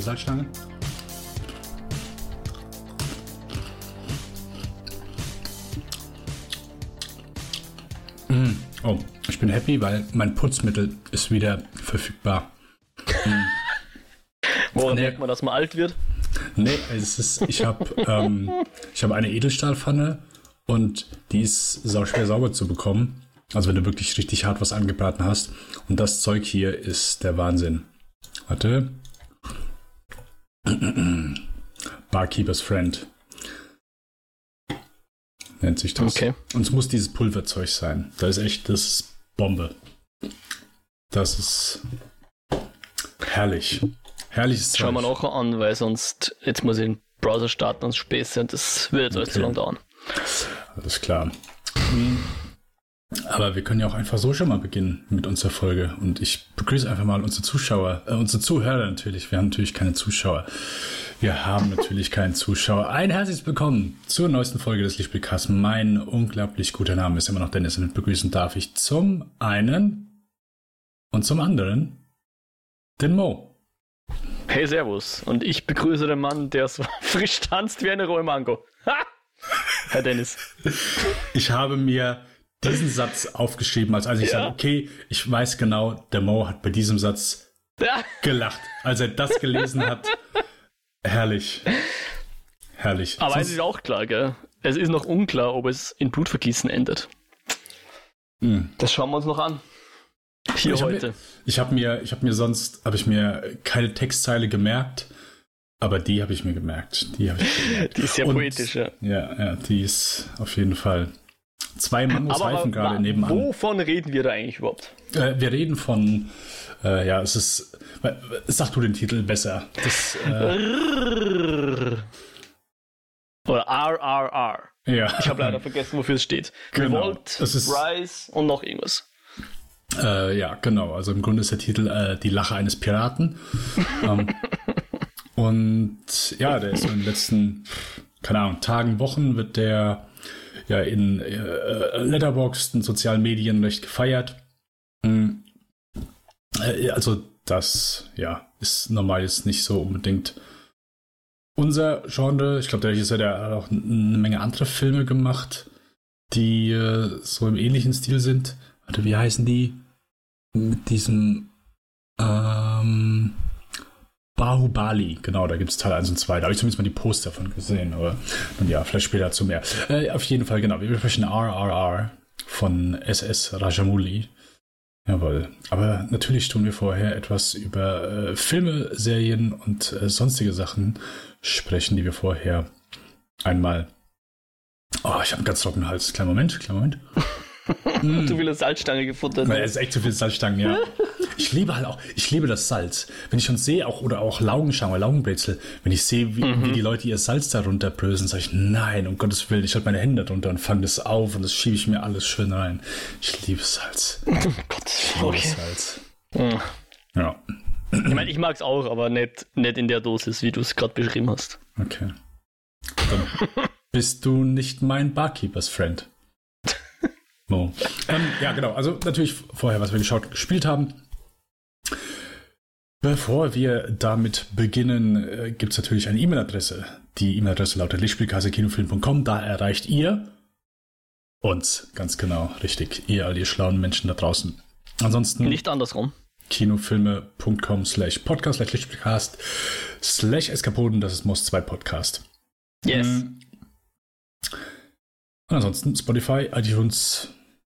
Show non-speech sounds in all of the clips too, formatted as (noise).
eine Salzstange. Mm. Oh, ich bin happy, weil mein Putzmittel ist wieder verfügbar. Woran Nee. merkt man, dass man alt wird? Nee, es ist, ich habe ähm, ich hab eine Edelstahlpfanne und die ist sau schwer sauber zu bekommen. Also wenn du wirklich richtig hart was angebraten hast. Und das Zeug hier ist der Wahnsinn. Warte. (clears throat) Barkeeper's Friend. Nennt sich das. Okay. Und es muss dieses Pulverzeug sein. Das ist echt, das Bombe. Das ist herrlich. Herrliches Zeug. Schauen wir nachher an, weil sonst, jetzt muss ich den Browser starten und Späße und das wird jetzt alles zu Okay. lang dauern. Alles klar. Aber wir können ja auch einfach so schon mal beginnen mit unserer Folge. Und ich begrüße einfach mal unsere Zuschauer, äh, unsere Zuhörer natürlich. Wir haben natürlich keine Zuschauer. Wir haben natürlich keinen Zuschauer. Ein herzliches Willkommen zur neuesten Folge des Lichtspielcasts. Mein unglaublich guter Name ist immer noch Dennis und begrüßen darf ich zum einen und zum anderen den Mo. Hey, Servus. Und ich begrüße den Mann, der so (laughs) frisch tanzt wie eine rohe Mango. Ha! Herr Dennis. Ich habe mir diesen Satz aufgeschrieben, als als ich Ja. sage, okay, ich weiß genau, der Mo hat bei diesem Satz Ja, gelacht, als er das gelesen hat. Herrlich. Herrlich. aber es Sonst- ist auch klar, gell? Es ist noch unklar, ob es in Blutvergießen endet. Hm. Das schauen wir uns noch an. Hier Ich hab heute. Mir, ich habe mir, ich habe mir sonst, habe ich mir keine Textzeile gemerkt, aber die habe ich mir gemerkt. Die habe ich gemerkt. (laughs) Die ist sehr Und- poetisch, ja. Ja, ja, die ist auf jeden Fall. Zwei Mangos Aber reifen gerade nebenan. wovon reden wir da eigentlich überhaupt? Äh, wir reden von, äh, ja, es ist, sag du den Titel besser. Das, äh, Oder RRR. ja. Ich habe leider vergessen, wofür es steht. Genau. Revolt, Es ist- Rise und noch irgendwas. Äh, ja, genau. Also im Grunde ist der Titel äh, Die Lache eines Piraten. (laughs) ähm, und ja, der ist in den letzten, keine Ahnung, Tagen, Wochen wird der ja in äh, Letterboxd und sozialen Medien recht gefeiert. Äh, also das, ja, ist normal jetzt nicht so unbedingt unser Genre. Ich glaube, der Regisseur, der hat auch eine Menge andere Filme gemacht, die äh, so im ähnlichen Stil sind. Warte, wie heißen die? Mit diesem ähm, Bahubali, genau, da gibt es Teil 1 und 2. Da habe ich zumindest mal die Poster von gesehen, aber und ja, vielleicht später dazu mehr. Äh, auf jeden Fall, genau. Wir besprechen RRR von SS Rajamouli. Jawohl. Aber natürlich tun wir vorher etwas über äh, Filme, Serien und äh, sonstige Sachen sprechen, die wir vorher einmal. Oh, ich habe einen ganz trockenen Hals. Kleinen Moment, kleinen Moment. Mm. (laughs) Zu viele Salzstange gefuttert. Weil es ist echt zu viel Salzstangen, ja. (laughs) Ich liebe halt auch, ich liebe das Salz. Wenn ich schon sehe, auch oder auch Laugenschauer, Laugenbrezel, wenn ich sehe, wie, wie die Leute ihr Salz da runterbröseln, sage ich, nein, um Gottes Willen, ich halte meine Hände drunter und fange das auf und das schiebe ich mir alles schön rein. Ich liebe Salz. (laughs) Ich Gott, liebe okay. Salz. Hm. Ja, Ich meine, ich mag es auch, aber nicht, nicht in der Dosis, wie du es gerade beschrieben hast. okay. Dann (laughs) bist du nicht mein Barkeepers Friend. (laughs) Mo. Ähm, ja, genau. Also natürlich vorher, was wir geschaut, gespielt haben. Bevor wir damit beginnen, äh, gibt es natürlich eine E-Mail-Adresse. Die E-Mail-Adresse lautet lichtspielkassekinofilm.com. Da erreicht ihr uns. Ganz genau, richtig. Ihr, all ihr schlauen Menschen da draußen. Ansonsten Nicht andersrum. kinofilme.com slash podcast slash lichtspielcast slash eskapoden. Das ist Moss 2 Podcast. Yes. Mhm. Und ansonsten Spotify, iTunes.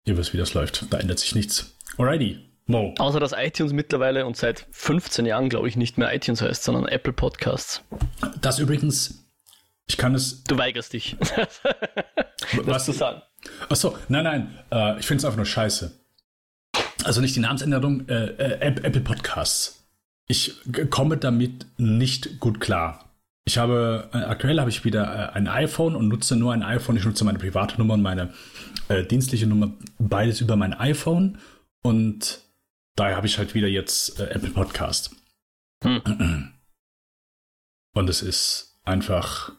Ihr wisst, wie das läuft. Da ändert sich nichts. Alrighty. Mo. Außer dass iTunes mittlerweile und seit 15 Jahren, glaube ich, nicht mehr iTunes heißt, sondern Apple Podcasts. Das übrigens, ich kann es. Du weigerst dich, (laughs) Was zu sagen. Achso, nein, nein. Äh, ich finde es einfach nur scheiße. Also nicht die Namensänderung, äh, äh, App- Apple Podcasts. Ich komme damit nicht gut klar. Ich habe, äh, aktuell habe ich wieder äh, ein iPhone und nutze nur ein iPhone. Ich nutze meine private Nummer und meine äh, dienstliche Nummer, beides über mein iPhone. Und daher habe ich halt wieder jetzt äh, Apple Podcast. Hm. Und es ist einfach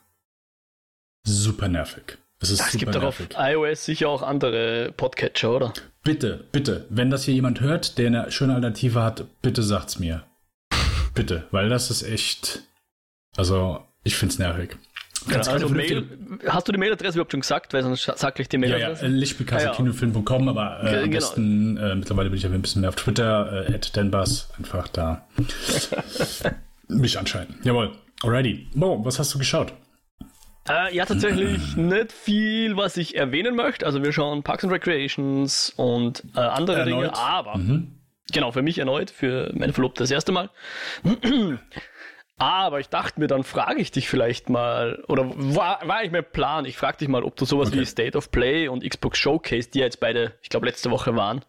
super nervig. Es ist Es super gibt doch auf nervig. iOS sicher auch andere Podcatcher, oder? Bitte, bitte, wenn das hier jemand hört, der eine schöne Alternative hat, bitte sagt's mir. bitte, weil das ist echt, also ich finde es Genau, also Mail, hast du die Mailadresse überhaupt schon gesagt? Weil sonst sag gleich die Mailadresse. Ja, ja, lichtspielkasse.kinofilm.com, aber äh, am genau. besten, äh, mittlerweile bin ich ja ein bisschen mehr auf Twitter, äh, denbas, einfach da (laughs) mich anscheinend. Jawohl, alrighty. Bo, was hast du geschaut? Äh, ja, tatsächlich (clears throat) nicht viel, was ich erwähnen möchte. Also wir schauen Parks and Recreations und äh, andere erneut. Dinge, aber mhm. genau, für mich erneut, für meine Verlobte das erste Mal. (clears throat) Aber ich dachte mir, dann frage ich dich vielleicht mal, oder war, war ich mein Plan, ich frage dich mal, ob du sowas okay. wie State of Play und Xbox Showcase, die ja jetzt beide, ich glaube, letzte Woche waren,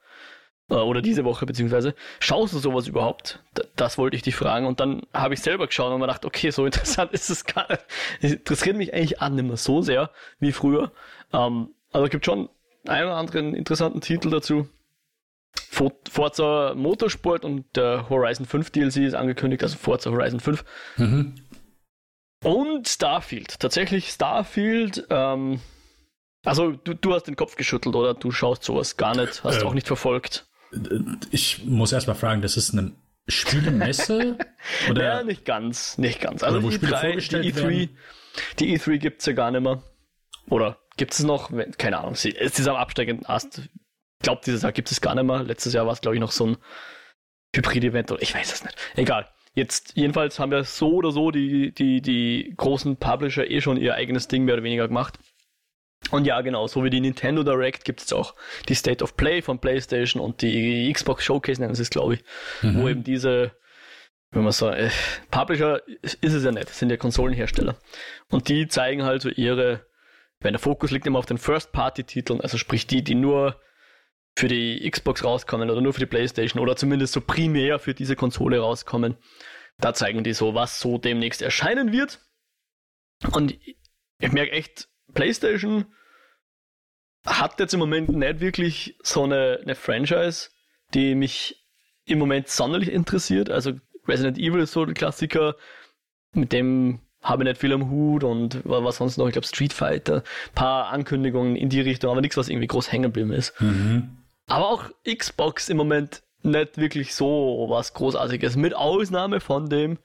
äh, oder diese Woche beziehungsweise, schaust du sowas überhaupt? das wollte ich dich fragen und dann habe ich selber geschaut und mir gedacht, okay, so (laughs) interessant ist es gar nicht. Es interessiert mich eigentlich an nicht mehr so sehr wie früher. Ähm, also es gibt schon einen oder anderen interessanten Titel dazu. Forza Motorsport und der Horizon 5 DLC ist angekündigt, also Forza Horizon 5. Mhm. Und Starfield. Tatsächlich Starfield. Ähm, also du, du hast den Kopf geschüttelt, oder? Du schaust sowas gar nicht, hast äh, auch nicht verfolgt. Ich muss erst mal fragen, das ist eine Spielemesse? (laughs) oder? Ja, nicht ganz, nicht ganz. Also die, E3, die E3, die E3 gibt es ja gar nicht mehr. Oder gibt es noch? Keine Ahnung. Es ist am absteigenden Ast. Ich glaube, dieses Jahr gibt es gar nicht mehr. Letztes Jahr war es, glaube ich, noch so ein Hybrid-Event oder ich weiß es nicht. Egal. Jetzt, jedenfalls haben wir so oder so die, die, die großen Publisher eh schon ihr eigenes Ding mehr oder weniger gemacht. Und ja, genau, so wie die Nintendo Direct gibt es auch die State of Play von PlayStation und die Xbox Showcase nennen sie es, glaube ich, mhm. wo eben diese, wenn man so, äh, Publisher ist es ja nicht, sind ja Konsolenhersteller. Und die zeigen halt so ihre, wenn der Fokus liegt immer auf den First-Party-Titeln, also sprich die, die nur für die Xbox rauskommen oder nur für die PlayStation oder zumindest so primär für diese Konsole rauskommen. Da zeigen die so, was so demnächst erscheinen wird. Und ich merke echt, PlayStation hat jetzt im Moment nicht wirklich so eine, eine Franchise, die mich im Moment sonderlich interessiert. Also Resident Evil ist so der Klassiker, mit dem habe ich nicht viel am Hut und was sonst noch, ich glaube Street Fighter, paar Ankündigungen in die Richtung, aber nichts, was irgendwie groß hängen geblieben ist. Mhm. Aber auch Xbox im Moment nicht wirklich so was Großartiges, mit Ausnahme von dem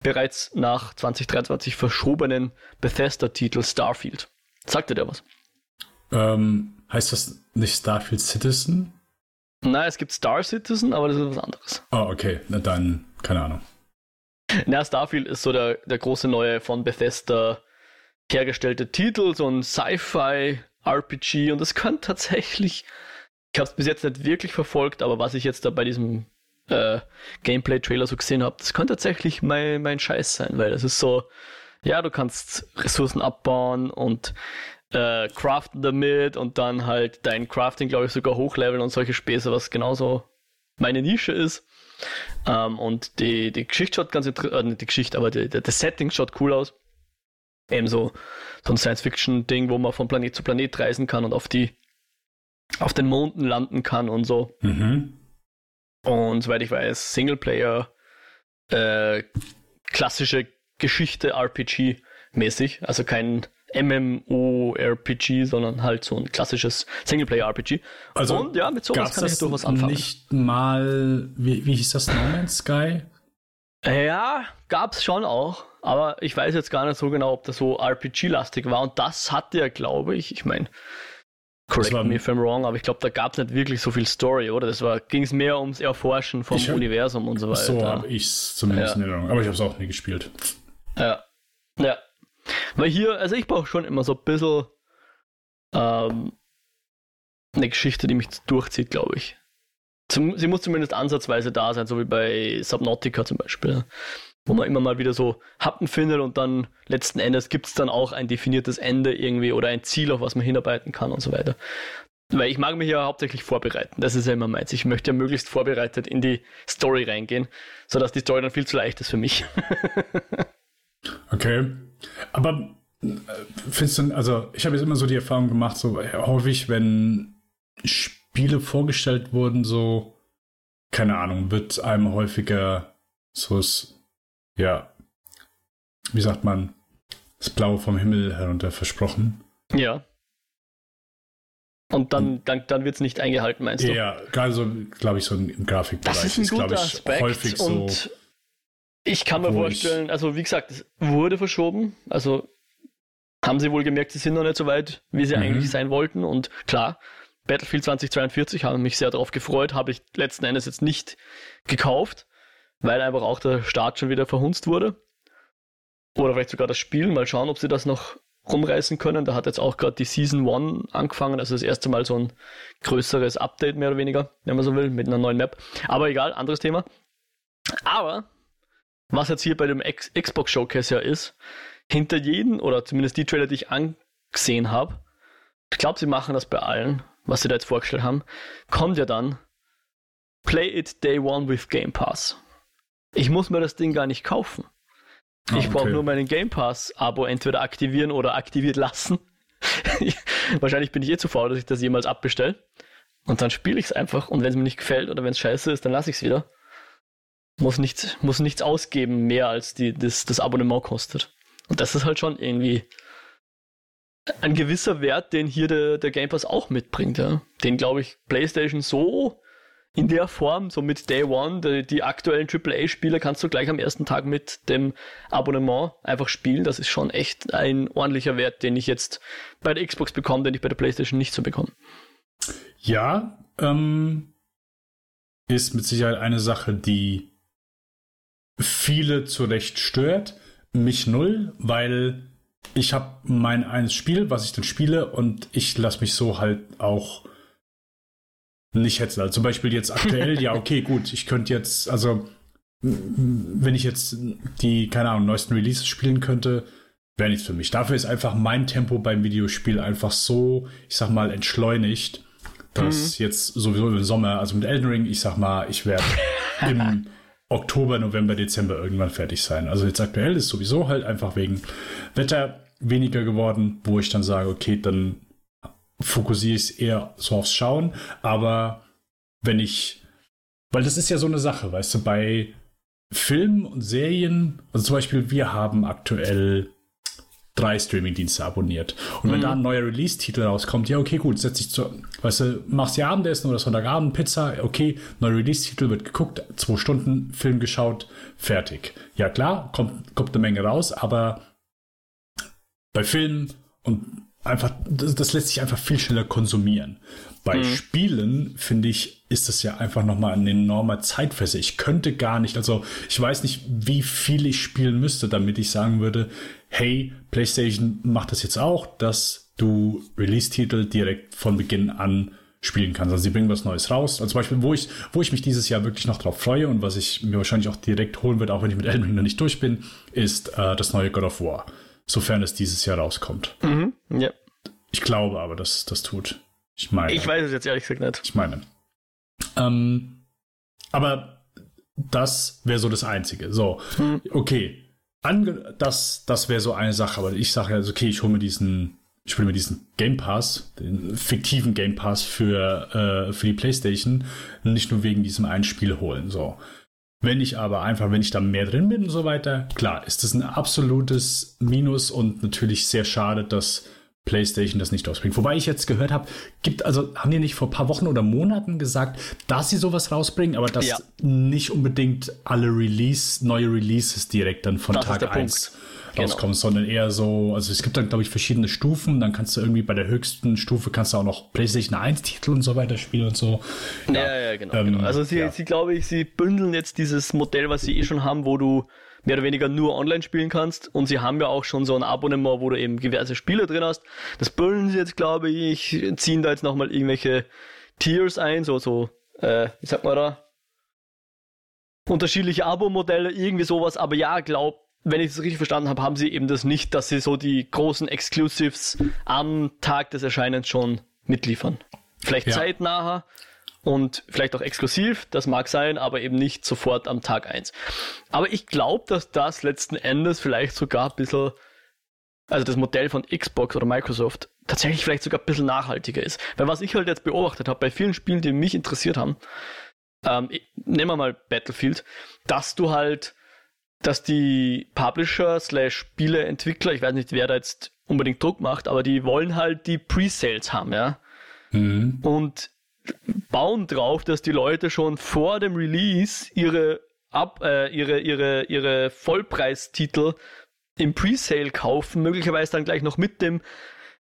bereits nach 2023 verschobenen Bethesda-Titel Starfield. Sagt dir der was? Ähm, heißt das nicht Starfield Citizen? Nein, es gibt Star Citizen, aber das ist was anderes. Oh, okay. Na dann, keine Ahnung. Na, Starfield ist so der, der große neue von Bethesda hergestellte Titel, so ein Sci-Fi-RPG und es könnte tatsächlich ich habe es bis jetzt nicht wirklich verfolgt, aber was ich jetzt da bei diesem äh, Gameplay-Trailer so gesehen habe, das könnte tatsächlich mein, mein Scheiß sein, weil das ist so, ja, du kannst Ressourcen abbauen und äh, craften damit und dann halt dein Crafting, glaube ich, sogar hochleveln und solche Späße, was genauso meine Nische ist. Ähm, und die, die Geschichte schaut ganz interessant, äh, die Geschichte, aber das Setting schaut cool aus. Eben so, so ein Science-Fiction-Ding, wo man von Planet zu Planet reisen kann und auf die auf den Monden landen kann und so. Mhm. Und soweit ich weiß, Singleplayer, äh, klassische Geschichte RPG-mäßig, also kein MMORPG, sondern halt so ein klassisches Singleplayer-RPG. Also und ja, mit sowas kann ich durchaus anfangen. Nicht mal, wie, wie hieß das, No Man's Sky? Ja, gab's schon auch, aber ich weiß jetzt gar nicht so genau, ob das so RPG-lastig war. Und das hatte ja, glaube ich, ich meine, Correct war, me if I'm wrong, aber ich glaube, da gab es nicht wirklich so viel Story, oder? Das ging es mehr ums Erforschen vom hab, Universum und so weiter. So habe ich es zumindest ja. in Erinnerung, aber ich habe es auch nie gespielt. Ja. Ja. Weil hier, also ich brauche schon immer so ein bisschen ähm, eine Geschichte, die mich durchzieht, glaube ich. Zum, sie muss zumindest ansatzweise da sein, so wie bei Subnautica zum Beispiel wo man immer mal wieder so Happen findet und dann letzten Endes gibt es dann auch ein definiertes Ende irgendwie oder ein Ziel, auf was man hinarbeiten kann und so weiter. Weil ich mag mich ja hauptsächlich vorbereiten. Das ist ja immer meins. Ich möchte ja möglichst vorbereitet in die Story reingehen, sodass die Story dann viel zu leicht ist für mich. (laughs) okay. Aber äh, findest du, also ich habe jetzt immer so die Erfahrung gemacht, so häufig, wenn Spiele vorgestellt wurden, so, keine Ahnung, wird einem häufiger so ja, wie sagt man, das Blaue vom Himmel herunter versprochen. Ja. Und dann, dann, dann wird es nicht eingehalten, meinst du? Ja, gerade so, glaube ich, so im Grafikbereich das ist, ein ist glaube ich, Aspekt häufig so. Ich kann mir vorstellen, also wie gesagt, es wurde verschoben. Also haben sie wohl gemerkt, sie sind noch nicht so weit, wie sie mhm. eigentlich sein wollten. Und klar, Battlefield 2042 haben mich sehr darauf gefreut, habe ich letzten Endes jetzt nicht gekauft, weil einfach auch der Start schon wieder verhunzt wurde. Oder vielleicht sogar das Spiel. Mal schauen, ob sie das noch rumreißen können. Da hat jetzt auch gerade die Season 1 angefangen, also das erste Mal so ein größeres Update mehr oder weniger, wenn man so will, mit einer neuen Map. Aber egal, anderes Thema. Aber was jetzt hier bei dem X Xbox Showcase ja ist, hinter jedem, oder zumindest die Trailer, die ich angesehen habe, ich glaube, sie machen das bei allen, was sie da jetzt vorgestellt haben, kommt ja dann Play it Day One with Game Pass. Ich muss mir das Ding gar nicht kaufen. Ah, ich okay. brauche nur meinen Game Pass-Abo entweder aktivieren oder aktiviert lassen. (laughs) Wahrscheinlich bin ich eh zu faul, dass ich das jemals abbestelle. Und dann spiele ich es einfach. Und wenn es mir nicht gefällt oder wenn es scheiße ist, dann lasse ich es wieder. Muss nichts, muss nichts ausgeben, mehr als die, das, das Abonnement kostet. Und das ist halt schon irgendwie ein gewisser Wert, den hier der, der Game Pass auch mitbringt. Ja. Den, glaube ich, PlayStation so in der Form, so mit Day One, die, die aktuellen AAA-Spiele kannst du gleich am ersten Tag mit dem Abonnement einfach spielen. Das ist schon echt ein ordentlicher Wert, den ich jetzt bei der Xbox bekomme, den ich bei der PlayStation nicht so bekomme. Ja, ähm, ist mit Sicherheit eine Sache, die viele zu Recht stört. Mich null, weil ich habe mein eines Spiel, was ich dann spiele und ich lasse mich so halt auch nicht hetzen. Also zum Beispiel jetzt aktuell, ja, (laughs) okay, gut, ich könnte jetzt, also wenn ich jetzt die, keine Ahnung, neuesten Releases spielen könnte, wäre nichts für mich. Dafür ist einfach mein Tempo beim Videospiel einfach so, ich sag mal, entschleunigt, dass mhm. jetzt sowieso im Sommer, also mit Elden Ring, ich sag mal, ich werde (laughs) im Oktober, November, Dezember irgendwann fertig sein. Also jetzt aktuell ist sowieso halt einfach wegen Wetter weniger geworden, wo ich dann sage, okay, dann fokussiere ich es eher so aufs Schauen. Aber wenn ich, weil das ist ja so eine Sache, weißt du, bei Filmen und Serien, also zum Beispiel, wir haben aktuell drei Streamingdienste abonniert. Und wenn mhm. da ein neuer Release-Titel rauskommt, ja, okay, gut, setz dich zu, weißt du, machst dir Abendessen oder Sonntagabend, Pizza, okay, neuer Release-Titel wird geguckt, zwei Stunden Film geschaut, fertig. Ja, klar, kommt, kommt eine Menge raus, aber bei Filmen und einfach, das, das, lässt sich einfach viel schneller konsumieren. Bei mhm. Spielen, finde ich, ist das ja einfach nochmal ein enormer Zeitfresser. Ich könnte gar nicht, also ich weiß nicht, wie viel ich spielen müsste, damit ich sagen würde, hey, PlayStation macht das jetzt auch, dass du Release-Titel direkt von Beginn an spielen kannst. Also sie bringen was Neues raus. Also zum Beispiel, wo ich, wo ich mich dieses Jahr wirklich noch drauf freue und was ich mir wahrscheinlich auch direkt holen würde, auch wenn ich mit Elden Ring noch nicht durch bin, ist äh, das neue God of War. Sofern es dieses Jahr rauskommt. Mhm, ja. Ich glaube aber, dass das tut. Ich meine. Ich weiß es jetzt ehrlich gesagt nicht. Ich meine. Ähm, aber das wäre so das Einzige. So, hm. okay. Ange das das wäre so eine Sache, aber ich sage ja, also, okay, ich hole mir diesen, ich hole mir diesen Game Pass, den fiktiven Game Pass für, äh, für die PlayStation, nicht nur wegen diesem einen Spiel holen. So. Wenn ich aber einfach, wenn ich da mehr drin bin und so weiter, klar, ist das ein absolutes Minus und natürlich sehr schade, dass PlayStation das nicht ausbringt. Wobei ich jetzt gehört habe, gibt also haben die nicht vor ein paar Wochen oder Monaten gesagt, dass sie sowas rausbringen, aber dass ja. nicht unbedingt alle Release neue Releases direkt dann von das Tag 1 genau. rauskommen, sondern eher so, also es gibt dann glaube ich verschiedene Stufen, dann kannst du irgendwie bei der höchsten Stufe kannst du auch noch PlayStation 1 Titel und so weiter spielen und so. Ja, ja, ja genau, ähm, genau, Also sie, ja. sie glaube ich, sie bündeln jetzt dieses Modell, was sie eh schon haben, wo du mehr oder weniger nur online spielen kannst. Und sie haben ja auch schon so ein Abonnement, wo du eben diverse Spiele drin hast. Das büllen sie jetzt, glaube ich, ziehen da jetzt nochmal irgendwelche Tiers ein, so, so, äh, wie sagt man da? Unterschiedliche Abo-Modelle, irgendwie sowas. Aber ja, glaub, wenn ich es richtig verstanden habe, haben sie eben das nicht, dass sie so die großen Exclusives am Tag des Erscheinens schon mitliefern. Vielleicht ja. zeitnah, und vielleicht auch exklusiv, das mag sein, aber eben nicht sofort am Tag eins. Aber ich glaube, dass das letzten Endes vielleicht sogar ein bisschen, also das Modell von Xbox oder Microsoft, tatsächlich vielleicht sogar ein bisschen nachhaltiger ist. Weil was ich halt jetzt beobachtet habe, bei vielen Spielen, die mich interessiert haben, ähm, nehmen wir mal Battlefield, dass du halt, dass die Publisher slash Spieleentwickler, ich weiß nicht, wer da jetzt unbedingt Druck macht, aber die wollen halt die Pre-Sales haben, ja. Mhm. Und bauen drauf, dass die Leute schon vor dem Release ihre ab, äh, ihre, ihre, ihre Vollpreistitel im Presale kaufen, möglicherweise dann gleich noch mit dem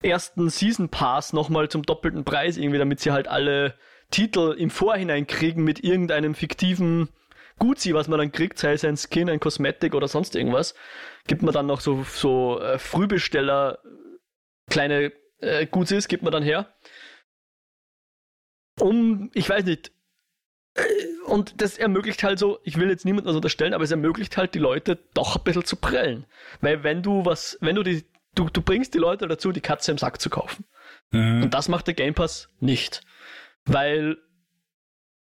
ersten Season Pass nochmal zum doppelten Preis irgendwie, damit sie halt alle Titel im Vorhinein kriegen mit irgendeinem fiktiven Gutsi, was man dann kriegt, sei es ein Skin, ein Kosmetik oder sonst irgendwas, gibt man dann noch so, so äh, Frühbesteller kleine äh, Gutsis, gibt man dann her. Um, ich weiß nicht, äh, und das ermöglicht halt so, ich will jetzt niemandem was unterstellen, aber es ermöglicht halt die Leute doch ein bisschen zu prellen. Weil wenn du was, wenn du die, du, du bringst die Leute dazu, die Katze im Sack zu kaufen. Mhm. Und das macht der Game Pass nicht. Weil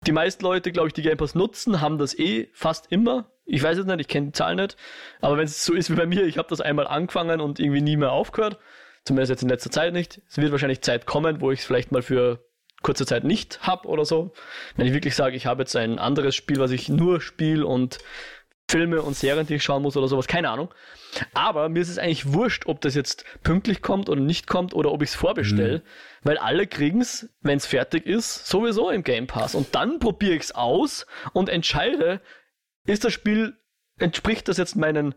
die meisten Leute, glaube ich, die Game Pass nutzen, haben das eh fast immer. Ich weiß es nicht, ich kenne die Zahl nicht. Aber wenn es so ist wie bei mir, ich habe das einmal angefangen und irgendwie nie mehr aufgehört. Zumindest jetzt in letzter Zeit nicht. Es wird wahrscheinlich Zeit kommen, wo ich es vielleicht mal für kurze Zeit nicht habe oder so. Wenn ich wirklich sage, ich habe jetzt ein anderes Spiel, was ich nur spiele und Filme und Serien, die ich schauen muss oder sowas, keine Ahnung. Aber mir ist es eigentlich wurscht, ob das jetzt pünktlich kommt oder nicht kommt oder ob ich es vorbestelle, mhm. weil alle kriegen es, wenn es fertig ist, sowieso im Game Pass. Und dann probiere ich es aus und entscheide, ist das Spiel, entspricht das jetzt meinen,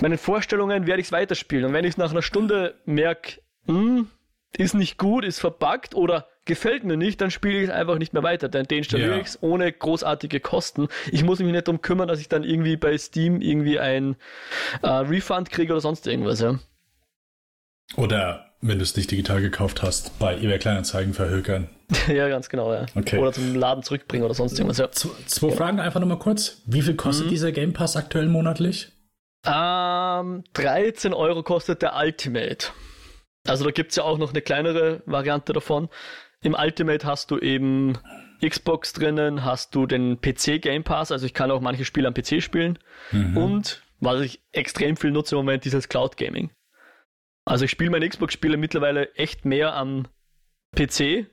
meinen Vorstellungen, werde ich es weiterspielen. Und wenn ich nach einer Stunde merke, hm, ist nicht gut, ist verpackt oder gefällt mir nicht, dann spiele ich es einfach nicht mehr weiter. Dann deinstalliere ja. ich es ohne großartige Kosten. Ich muss mich nicht darum kümmern, dass ich dann irgendwie bei Steam irgendwie ein äh, Refund kriege oder sonst irgendwas. Ja. Oder wenn du es nicht digital gekauft hast, bei eBay Kleinanzeigen verhökern. (laughs) ja, ganz genau, ja. Okay. Oder zum Laden zurückbringen oder sonst irgendwas. Ja. Zwei Fragen einfach nochmal kurz. Wie viel kostet mhm. dieser Game Pass aktuell monatlich? Ähm, 13 Euro kostet der Ultimate. Also da gibt es ja auch noch eine kleinere Variante davon. Im Ultimate hast du eben Xbox drinnen, hast du den PC Game Pass, also ich kann auch manche Spiele am PC spielen. Mhm. Und was ich extrem viel nutze im Moment, ist das Cloud Gaming. Also ich spiele meine Xbox-Spiele mittlerweile echt mehr am PC,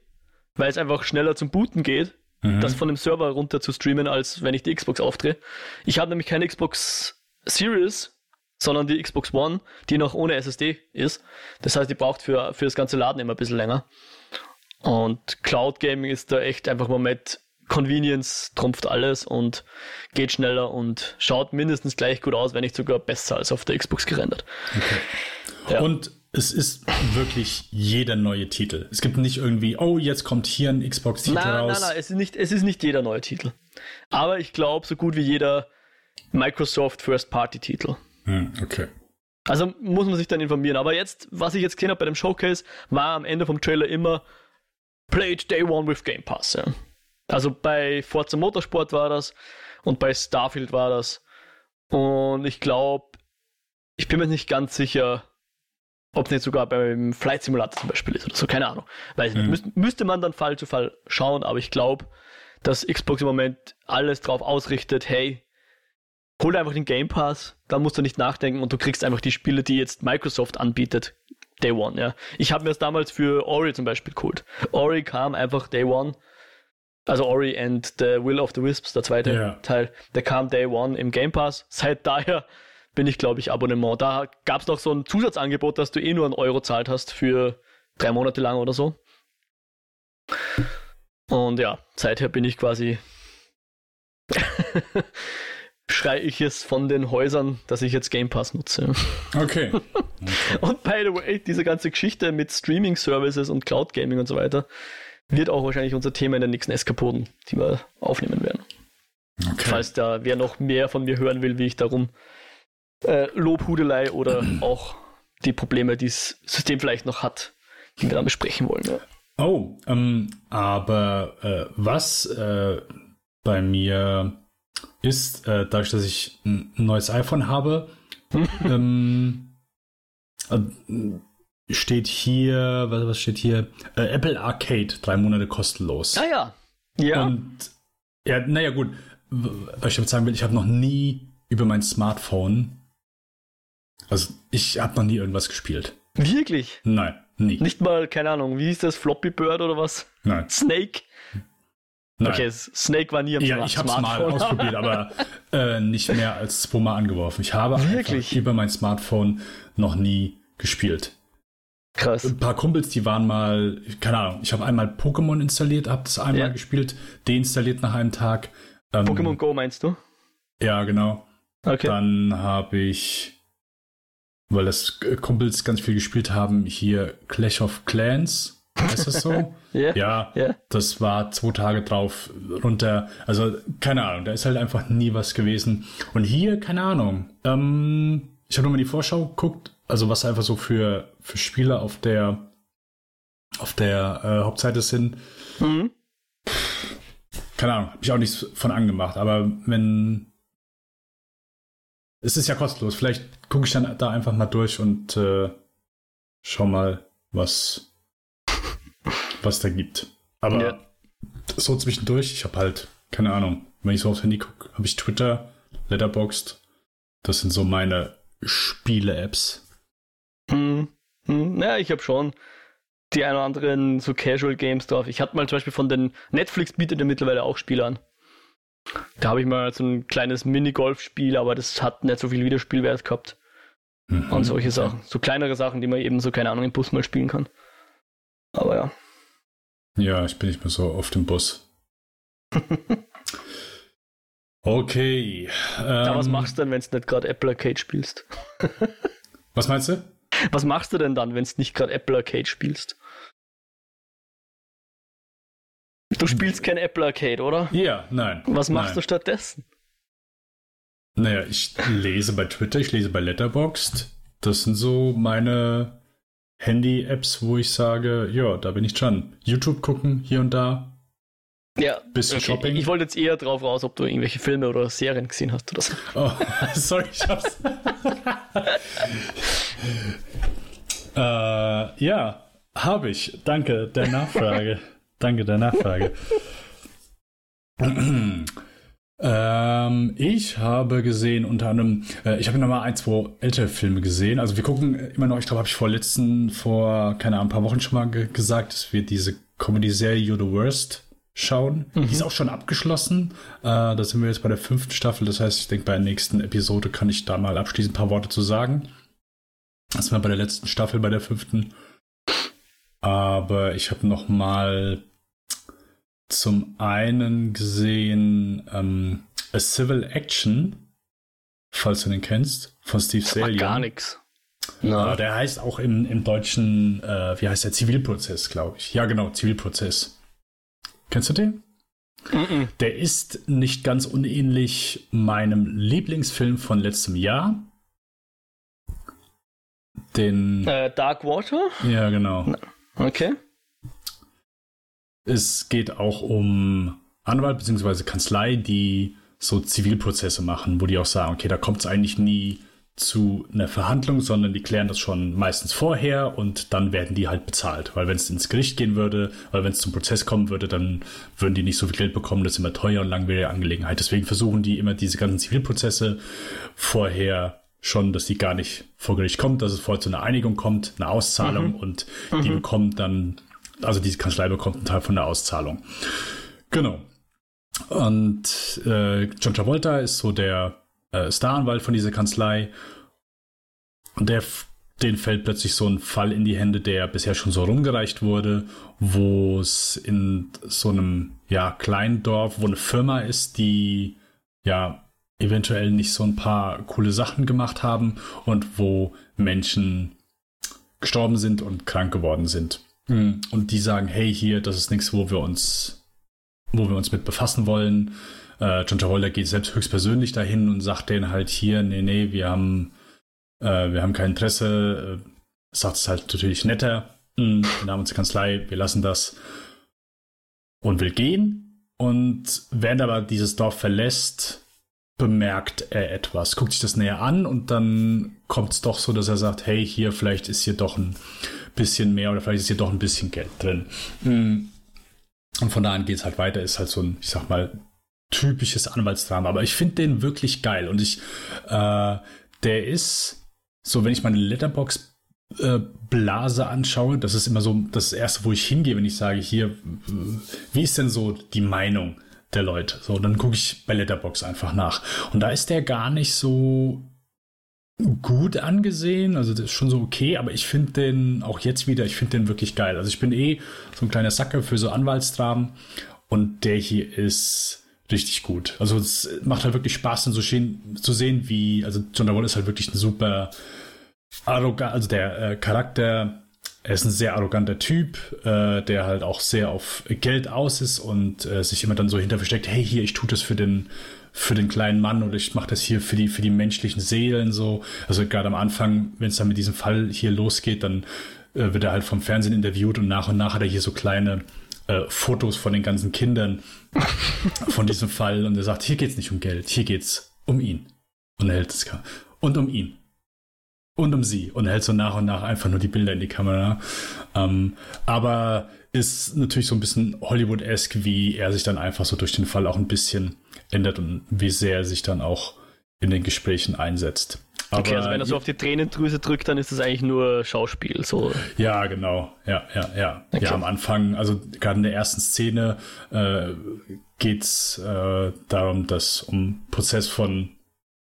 weil es einfach schneller zum Booten geht, mhm. das von dem Server runter zu streamen, als wenn ich die Xbox aufdrehe. Ich habe nämlich keine Xbox Series, sondern die Xbox One, die noch ohne SSD ist. Das heißt, die braucht für, für das ganze Laden immer ein bisschen länger. Und Cloud Gaming ist da echt einfach mal mit Convenience trumpft alles und geht schneller und schaut mindestens gleich gut aus, wenn nicht sogar besser als auf der Xbox gerendert. Okay. Ja. Und es ist wirklich jeder neue Titel. Es gibt nicht irgendwie, oh, jetzt kommt hier ein Xbox-Titel raus. Nein, nein, nein, es ist nicht, es ist nicht jeder neue Titel. Aber ich glaube, so gut wie jeder Microsoft First-Party-Titel. Hm, okay. Also muss man sich dann informieren. Aber jetzt, was ich jetzt gesehen habe bei dem Showcase, war am Ende vom Trailer immer Played Day One with Game Pass. Ja. Also bei Forza Motorsport war das und bei Starfield war das. Und ich glaube, ich bin mir nicht ganz sicher, ob es nicht sogar beim Flight Simulator zum Beispiel ist oder so, keine Ahnung. Weiß mhm. nicht. müsste man dann Fall zu Fall schauen, aber ich glaube, dass Xbox im Moment alles drauf ausrichtet, hey, hol einfach den Game Pass, dann musst du nicht nachdenken und du kriegst einfach die Spiele, die jetzt Microsoft anbietet. Day One, ja. Ich habe mir das damals für Ori zum Beispiel geholt. Ori kam einfach Day One. Also Ori and the Will of the Wisps, der zweite yeah. Teil, der kam Day One im Game Pass. Seit daher bin ich, glaube ich, Abonnement. Da gab es noch so ein Zusatzangebot, dass du eh nur einen Euro zahlt hast für drei Monate lang oder so. Und ja, seither bin ich quasi (laughs) schreie ich es von den Häusern, dass ich jetzt Game Pass nutze. Okay. okay. (laughs) und by the way, diese ganze Geschichte mit Streaming Services und Cloud Gaming und so weiter wird auch wahrscheinlich unser Thema in den nächsten Eskapoden, die wir aufnehmen werden. Okay. Falls da wer noch mehr von mir hören will, wie ich darum äh, Lobhudelei oder (clears throat) auch die Probleme, die das System vielleicht noch hat, die wir dann besprechen wollen. Ja. Oh, ähm, aber äh, was äh, bei mir ist, äh, dadurch, dass ich ein neues iPhone habe, (laughs) ähm, äh, steht hier, was, was steht hier? Äh, Apple Arcade, drei Monate kostenlos. Ah ja. Ja. Und ja, naja, gut. Was ich damit sagen will, ich habe noch nie über mein Smartphone, also ich habe noch nie irgendwas gespielt. Wirklich? Nein, nie. Nicht mal, keine Ahnung, wie hieß das, Floppy Bird oder was? Nein. Snake? Nein. Okay, Snake war nie am Ja, ich habe es mal ausprobiert, aber äh, nicht mehr als zweimal angeworfen. Ich habe Wirklich? über mein Smartphone noch nie gespielt. Krass. Ein paar Kumpels, die waren mal, keine Ahnung, ich habe einmal Pokémon installiert, habe das einmal ja. gespielt, deinstalliert nach einem Tag. Ähm, Pokémon Go meinst du? Ja, genau. Okay. Dann habe ich, weil das Kumpels ganz viel gespielt haben, hier Clash of Clans. Ist das so? yeah, (laughs) ja, yeah. das war zwei Tage drauf runter. Also, keine Ahnung, da ist halt einfach nie was gewesen. Und hier, keine Ahnung. Ähm, ich habe nur mal die Vorschau geguckt, also was einfach so für, für Spiele auf der auf der äh, Hauptseite sind. Mhm. Keine Ahnung, habe ich auch nichts von angemacht, aber wenn es ist ja kostenlos, vielleicht gucke ich dann da einfach mal durch und äh, schau mal, was was da gibt. Aber ja. so zwischendurch, ich habe halt, keine Ahnung, wenn ich so aufs Handy gucke, habe ich Twitter, Letterboxd. Das sind so meine Spiele-Apps. Hm. Hm. Ja, ich habe schon die ein oder anderen so Casual Games drauf. Ich hatte mal zum Beispiel von den Netflix bietet ja mittlerweile auch Spiele an. Da habe ich mal so ein kleines Minigolf-Spiel, aber das hat nicht so viel Wiederspielwert gehabt. Mhm. Und solche Sachen. So kleinere Sachen, die man eben so, keine Ahnung, im Bus mal spielen kann. Aber ja. Ja, ich bin nicht mehr so auf dem Bus. (laughs) okay. Ja, was ähm, machst du denn, wenn du nicht gerade Apple Arcade spielst? (laughs) was meinst du? Was machst du denn dann, wenn du nicht gerade Apple Arcade spielst? Du spielst kein Apple Arcade, oder? Ja, nein. Was machst nein. du stattdessen? Naja, ich lese bei Twitter, ich lese bei Letterboxd. Das sind so meine Handy-Apps, wo ich sage, ja, da bin ich dran. YouTube gucken, hier und da. Ja, bisschen okay. Shopping. Ich wollte jetzt eher drauf raus, ob du irgendwelche Filme oder Serien gesehen hast oder so. Oh, (laughs) sorry, ich hab's. (laughs) äh, ja, habe ich. Danke der Nachfrage. (laughs) Danke der Nachfrage. Ähm, ich habe gesehen unter anderem, äh, ich habe nochmal ein, zwei ältere Filme gesehen. Also wir gucken immer noch, ich glaube, habe ich vor letzten, vor, keine Ahnung, ein paar Wochen schon mal ge gesagt, dass wir diese Comedy-Serie You're the Worst schauen. Mhm. Die ist auch schon abgeschlossen. Äh, da sind wir jetzt bei der fünften Staffel. Das heißt, ich denke, bei der nächsten Episode kann ich da mal abschließend ein paar Worte zu sagen. Das war bei der letzten Staffel, bei der fünften. Aber ich habe noch mal zum einen gesehen ähm, A Civil Action, falls du den kennst, von Steve Salian. Gar nichts. Ja, der heißt auch im, im Deutschen, äh, wie heißt der, Zivilprozess, glaube ich. Ja, genau, Zivilprozess. Kennst du den? Mm -mm. Der ist nicht ganz unähnlich meinem Lieblingsfilm von letztem Jahr. Den. Äh, Dark Water? Ja, genau. Okay. Es geht auch um Anwalt bzw. Kanzlei, die so Zivilprozesse machen, wo die auch sagen, okay, da kommt es eigentlich nie zu einer Verhandlung, sondern die klären das schon meistens vorher und dann werden die halt bezahlt. Weil wenn es ins Gericht gehen würde, weil wenn es zum Prozess kommen würde, dann würden die nicht so viel Geld bekommen, das ist immer teuer und langwierige Angelegenheit. Deswegen versuchen die immer diese ganzen Zivilprozesse vorher schon, dass die gar nicht vor Gericht kommt, dass es vorher zu einer Einigung kommt, eine Auszahlung mhm. und die mhm. bekommt dann also diese Kanzlei bekommt einen Teil von der Auszahlung. Genau. Und äh, John Travolta ist so der äh, Staranwalt von dieser Kanzlei. Und der, den fällt plötzlich so ein Fall in die Hände, der bisher schon so rumgereicht wurde, wo es in so einem ja, kleinen Dorf, wo eine Firma ist, die ja eventuell nicht so ein paar coole Sachen gemacht haben und wo Menschen gestorben sind und krank geworden sind. Mhm. Und die sagen, hey, hier, das ist nichts, wo wir uns, wo wir uns mit befassen wollen. Äh, John Travolta geht selbst höchstpersönlich dahin und sagt denen halt hier, nee, nee, wir haben, äh, wir haben kein Interesse. Äh, sagt es halt natürlich netter. Mhm, wir haben unsere Kanzlei, wir lassen das. Und will gehen. Und während aber dieses Dorf verlässt, bemerkt er etwas, guckt sich das näher an und dann kommt es doch so, dass er sagt, hey, hier, vielleicht ist hier doch ein bisschen mehr oder vielleicht ist hier doch ein bisschen Geld drin. Mm. Und von da an geht es halt weiter, ist halt so ein, ich sag mal, typisches Anwaltsdrama. Aber ich finde den wirklich geil und ich, äh, der ist, so wenn ich meine Letterbox äh, Blase anschaue, das ist immer so das erste, wo ich hingehe, wenn ich sage, hier, wie ist denn so die Meinung der Leute? So, dann gucke ich bei Letterbox einfach nach. Und da ist der gar nicht so gut angesehen, also das ist schon so okay, aber ich finde den auch jetzt wieder, ich finde den wirklich geil. Also ich bin eh so ein kleiner Sacker für so Anwaltsdramen und der hier ist richtig gut. Also es macht halt wirklich Spaß, dann so schön zu sehen, wie, also John Travolta ist halt wirklich ein super arrogant, also der äh, Charakter, er ist ein sehr arroganter Typ, äh, der halt auch sehr auf Geld aus ist und äh, sich immer dann so hinter versteckt, hey, hier, ich tue das für den für den kleinen Mann oder ich mache das hier für die für die menschlichen Seelen so. Also gerade am Anfang, wenn es dann mit diesem Fall hier losgeht, dann äh, wird er halt vom Fernsehen interviewt und nach und nach hat er hier so kleine äh, Fotos von den ganzen Kindern von diesem Fall und er sagt, hier geht's nicht um Geld, hier geht's um ihn. Und er hält es und um ihn und um sie und hält so nach und nach einfach nur die Bilder in die Kamera. Ähm, aber ist natürlich so ein bisschen Hollywood-esque, wie er sich dann einfach so durch den Fall auch ein bisschen ändert und wie sehr er sich dann auch in den Gesprächen einsetzt. Aber okay, also wenn er so auf die Tränendrüse drückt, dann ist das eigentlich nur Schauspiel. So. Ja, genau. Ja, ja, ja. Okay. Ja, am Anfang, also gerade in der ersten Szene äh, geht es äh, darum, dass um Prozess von,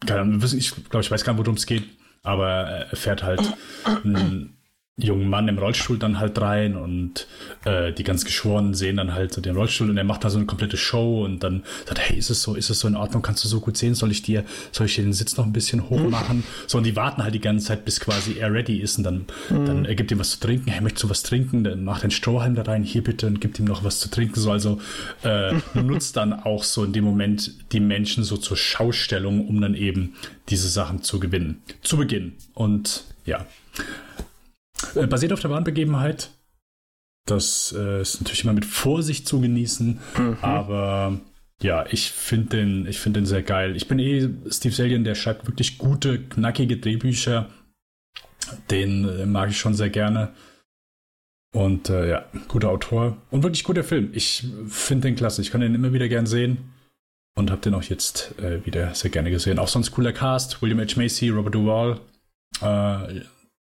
keine Ahnung, ich glaube, ich weiß gar nicht, worum es geht, aber er fährt halt (clears throat) einen jungen Mann im Rollstuhl dann halt rein und äh, die ganz Geschworenen sehen dann halt so den Rollstuhl und er macht da so eine komplette Show und dann sagt, hey, ist es so, ist es so in Ordnung, kannst du so gut sehen, soll ich dir, soll ich dir den Sitz noch ein bisschen hoch machen? So, und die warten halt die ganze Zeit, bis quasi er ready ist und dann, mhm. dann er gibt ihm was zu trinken, hey, möchtest du was trinken? Dann macht den Strohhalm da rein, hier bitte und gibt ihm noch was zu trinken, so, also äh, (laughs) nutzt dann auch so in dem Moment die Menschen so zur Schaustellung, um dann eben diese Sachen zu gewinnen. Zu Beginn. Und ja. Äh, basiert auf der Wahnbegebenheit. Das äh, ist natürlich immer mit Vorsicht zu genießen, mhm. aber ja, ich finde den, ich den sehr geil. Ich bin eh Steve Zalian, der schreibt wirklich gute, knackige Drehbücher. Den äh, mag ich schon sehr gerne. Und äh, ja, guter Autor und wirklich guter Film. Ich finde den klasse. Ich kann den immer wieder gern sehen und habe den auch jetzt äh, wieder sehr gerne gesehen. Auch sonst cooler Cast: William H. Macy, Robert Duvall, äh,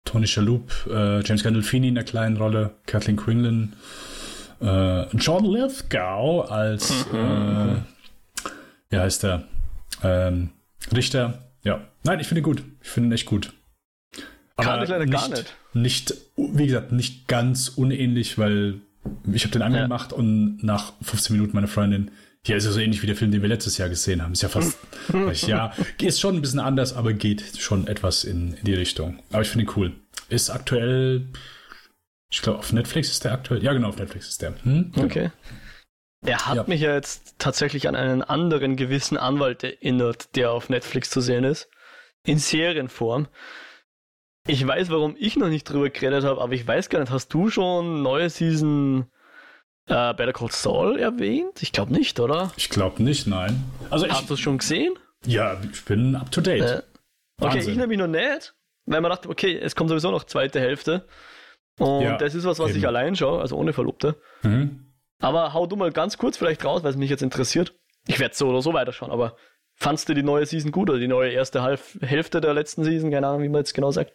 Tony Shalhoub, äh, James Gandolfini in der kleinen Rolle, Kathleen Quinlan, äh, John Lithgow als, mhm. äh, wie heißt der, ähm, Richter. Ja, nein, ich finde ihn gut. Ich finde ihn echt gut. Aber Kann ich leider nicht, gar nicht. Nicht, wie gesagt, nicht ganz unähnlich, weil ich habe den angemacht ja. und nach 15 Minuten meine Freundin, ja, ist ja so ähnlich wie der Film, den wir letztes Jahr gesehen haben. Ist ja fast, (laughs) ja, ist schon ein bisschen anders, aber geht schon etwas in, in die Richtung. Aber ich finde ihn cool. Ist aktuell, ich glaube, auf Netflix ist der aktuell. Ja, genau, auf Netflix ist der. Hm? Genau. Okay. Er hat ja. mich ja jetzt tatsächlich an einen anderen gewissen Anwalt erinnert, der auf Netflix zu sehen ist. In Serienform. Ich weiß, warum ich noch nicht drüber geredet habe, aber ich weiß gar nicht, hast du schon neue Season äh, Better Call Saul erwähnt? Ich glaube nicht, oder? Ich glaube nicht, nein. Also ich, Hast du es schon gesehen? Ja, ich bin up to date. Äh, okay, ich nämlich noch nicht, weil man dachte, okay, es kommt sowieso noch zweite Hälfte. Und ja, das ist was, was eben. ich allein schaue, also ohne Verlobte. Mhm. Aber hau du mal ganz kurz vielleicht raus, weil es mich jetzt interessiert. Ich werde so oder so weiterschauen, aber fandst du die neue Season gut oder die neue erste Half Hälfte der letzten Season? Keine Ahnung, wie man jetzt genau sagt.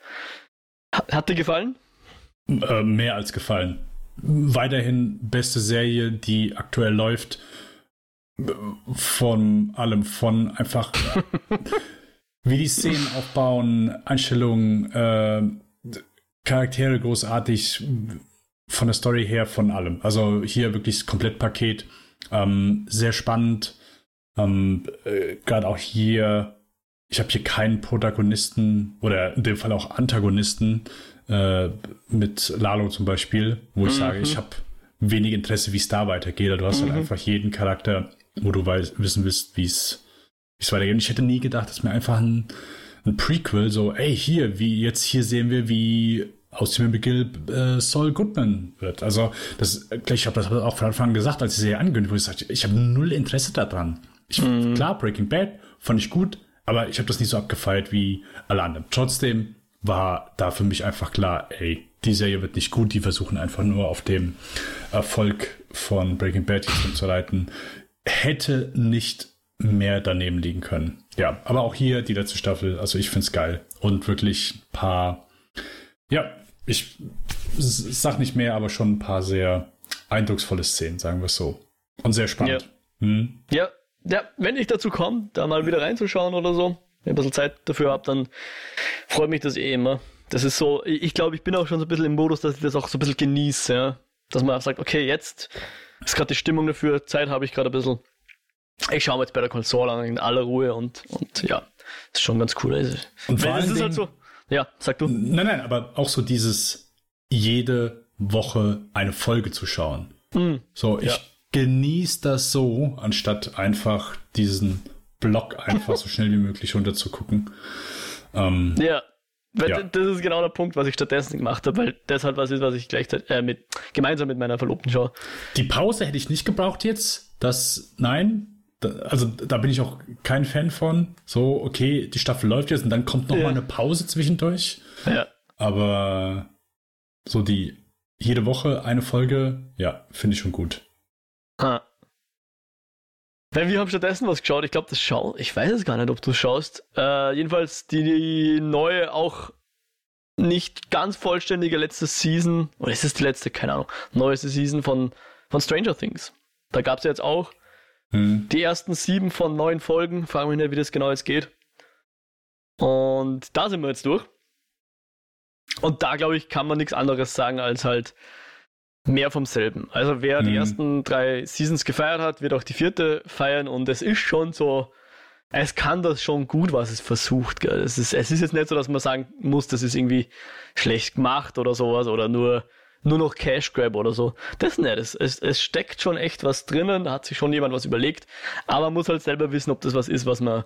Hat dir gefallen? Äh, mehr als gefallen weiterhin beste Serie, die aktuell läuft. Von allem, von einfach (laughs) wie die Szenen aufbauen, Einstellungen, äh, Charaktere großartig, von der Story her, von allem. Also hier wirklich das Komplettpaket. Ähm, sehr spannend. Ähm, äh, Gerade auch hier, ich habe hier keinen Protagonisten oder in dem Fall auch Antagonisten, äh, mit Lalo zum Beispiel, wo ich mhm. sage, ich habe wenig Interesse, wie es da weitergeht. Du hast halt mhm. halt einfach jeden Charakter, wo du weiß, wissen willst, wie es weitergeht. Und ich hätte nie gedacht, dass mir einfach ein, ein Prequel so, ey, hier, wie jetzt hier sehen wir, wie aus dem McGill äh, Saul Goodman wird. Also, das, ich habe das auch von Anfang an gesagt, als ich sie angekündigt wurde, ich sagte, ich habe null Interesse daran. Ich, mhm. Klar, Breaking Bad fand ich gut, aber ich habe das nicht so abgefeiert wie alle anderen. Trotzdem war da für mich einfach klar, ey, die Serie wird nicht gut, die versuchen einfach nur auf dem Erfolg von Breaking Bad zu reiten. Hätte nicht mehr daneben liegen können. Ja, aber auch hier die letzte Staffel, also ich finde es geil und wirklich ein paar, ja, ich sag nicht mehr, aber schon ein paar sehr eindrucksvolle Szenen, sagen wir es so. Und sehr spannend. Ja. Hm? ja, ja, wenn ich dazu komme, da mal wieder reinzuschauen oder so, wenn ich ein bisschen Zeit dafür habe, dann freut mich das eh immer. Das ist so, ich glaube, ich bin auch schon so ein bisschen im Modus, dass ich das auch so ein bisschen genieße, ja. Dass man sagt, okay, jetzt ist gerade die Stimmung dafür, Zeit habe ich gerade ein bisschen. ich schaue mir jetzt bei der Konsole an in aller Ruhe und, und ja, ist schon ganz cool. Also, und vor allem ist halt so. Ja, sag du. Nein, nein, aber auch so dieses jede Woche eine Folge zu schauen. Mm, so, ich ja. genieße das so, anstatt einfach diesen Block einfach so schnell wie möglich runterzugucken. Ähm, ja. Ja. Das ist genau der Punkt, was ich stattdessen gemacht habe, weil das halt was ist, was ich gleichzeitig äh, mit, gemeinsam mit meiner Verlobten schaue. Die Pause hätte ich nicht gebraucht jetzt. Das, nein, also da bin ich auch kein Fan von. So, okay, die Staffel läuft jetzt und dann kommt noch ja. mal eine Pause zwischendurch. Ja. Aber so die jede Woche eine Folge, ja, finde ich schon gut. Ha. Weil wir haben stattdessen was geschaut. Ich glaube, das schau. Ich weiß es gar nicht, ob du schaust. Äh, jedenfalls die, neue, auch nicht ganz vollständige letzte Season. Oder ist es die letzte? Keine Ahnung. Neueste Season von, von Stranger Things. Da gab es ja jetzt auch hm. die ersten sieben von neun Folgen. Fragen wir nicht, wie das genau jetzt geht. Und da sind wir jetzt durch. Und da, glaube ich, kann man nichts anderes sagen als halt mehr vom selben. Also wer mhm. die ersten drei Seasons gefeiert hat, wird auch die vierte feiern und es ist schon so, es kann das schon gut, was es versucht. Gell. Es, ist, es ist jetzt nicht so, dass man sagen muss, das ist irgendwie schlecht gemacht oder sowas oder nur, nur noch Cash Grab oder so. Das nicht. Es, es, es steckt schon echt was drinnen, da hat sich schon jemand was überlegt, aber man muss halt selber wissen, ob das was ist, was man,